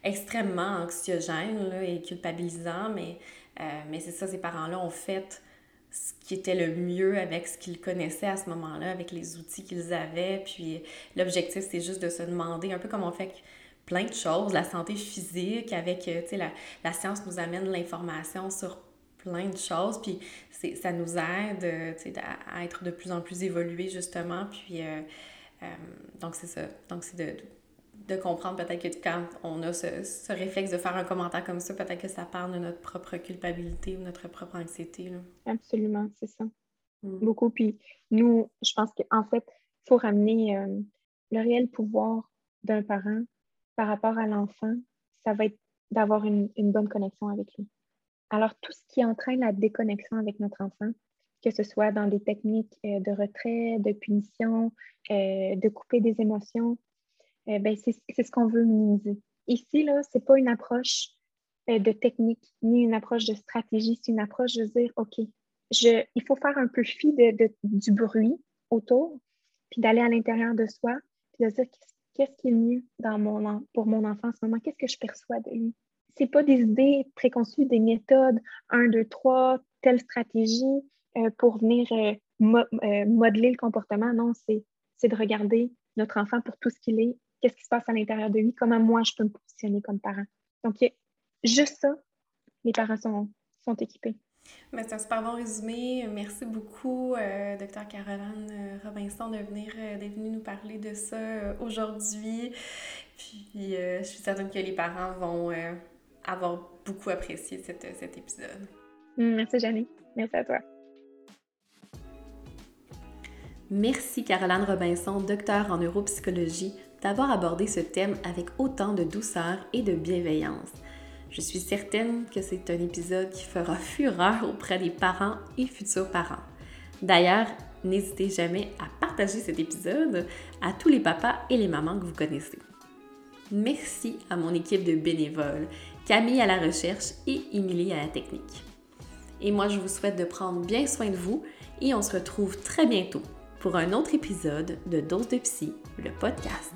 [SPEAKER 1] extrêmement anxiogène et culpabilisant, mais, euh, mais c'est ça, ces parents-là ont fait ce qui était le mieux avec ce qu'ils connaissaient à ce moment-là, avec les outils qu'ils avaient. Puis l'objectif, c'est juste de se demander, un peu comme on fait plein de choses, la santé physique, avec, euh, tu sais, la, la science nous amène l'information sur plein de choses. Puis ça nous aide euh, à, être de plus en plus évolué, justement. Puis, euh, euh, donc, c'est ça. Donc, c'est de, de comprendre peut-être que quand on a ce, réflexe de faire un commentaire comme ça, peut-être que ça parle de notre propre culpabilité ou notre propre anxiété. Là.
[SPEAKER 2] Absolument, c'est ça. Mm. Beaucoup. Puis nous, je pense qu'en fait, il faut ramener euh, le réel pouvoir d'un parent par rapport à l'enfant, ça va être d'avoir une, bonne connexion avec lui. Alors, tout ce qui entraîne la déconnexion avec notre enfant, que ce soit dans des techniques euh, de retrait, de punition, euh, de couper des émotions, ben, c'est ce qu'on veut minimiser. Ici, ce n'est pas une approche de technique ni une approche de stratégie, c'est une approche de dire, OK, il faut faire un peu fi de, du bruit autour, puis d'aller à l'intérieur de soi, puis de dire qu'est-ce qui est mieux dans mon, pour mon enfant en ce moment, qu'est-ce que je perçois de lui? C'est pas des idées préconçues, des méthodes, un, deux, trois, telle stratégie euh, pour venir euh, euh, modeler le comportement. Non, c'est de regarder notre enfant pour tout ce qu'il est, qu'est-ce qui se passe à l'intérieur de lui, comment moi je peux me positionner comme parent. Donc, juste ça, les parents sont, équipés.
[SPEAKER 1] C'est un super bon résumé. Merci beaucoup, docteur Caroline Robinson, de venir, d'être venue nous parler de ça aujourd'hui. Puis, je suis certaine que les parents vont avoir beaucoup apprécié cet épisode.
[SPEAKER 2] Mm, merci, Jenny. Merci à toi.
[SPEAKER 1] Merci, Caroline Robinson, docteur en neuropsychologie, d'avoir abordé ce thème avec autant de douceur et de bienveillance. Je suis certaine que c'est un épisode qui fera fureur auprès des parents et futurs parents. D'ailleurs, n'hésitez jamais à partager cet épisode à tous les papas et les mamans que vous connaissez. Merci à mon équipe de bénévoles, Camille à la recherche et Émilie à la technique. Et moi, je vous souhaite de prendre bien soin de vous et on se retrouve très bientôt pour un autre épisode de Dose de Psy, le podcast.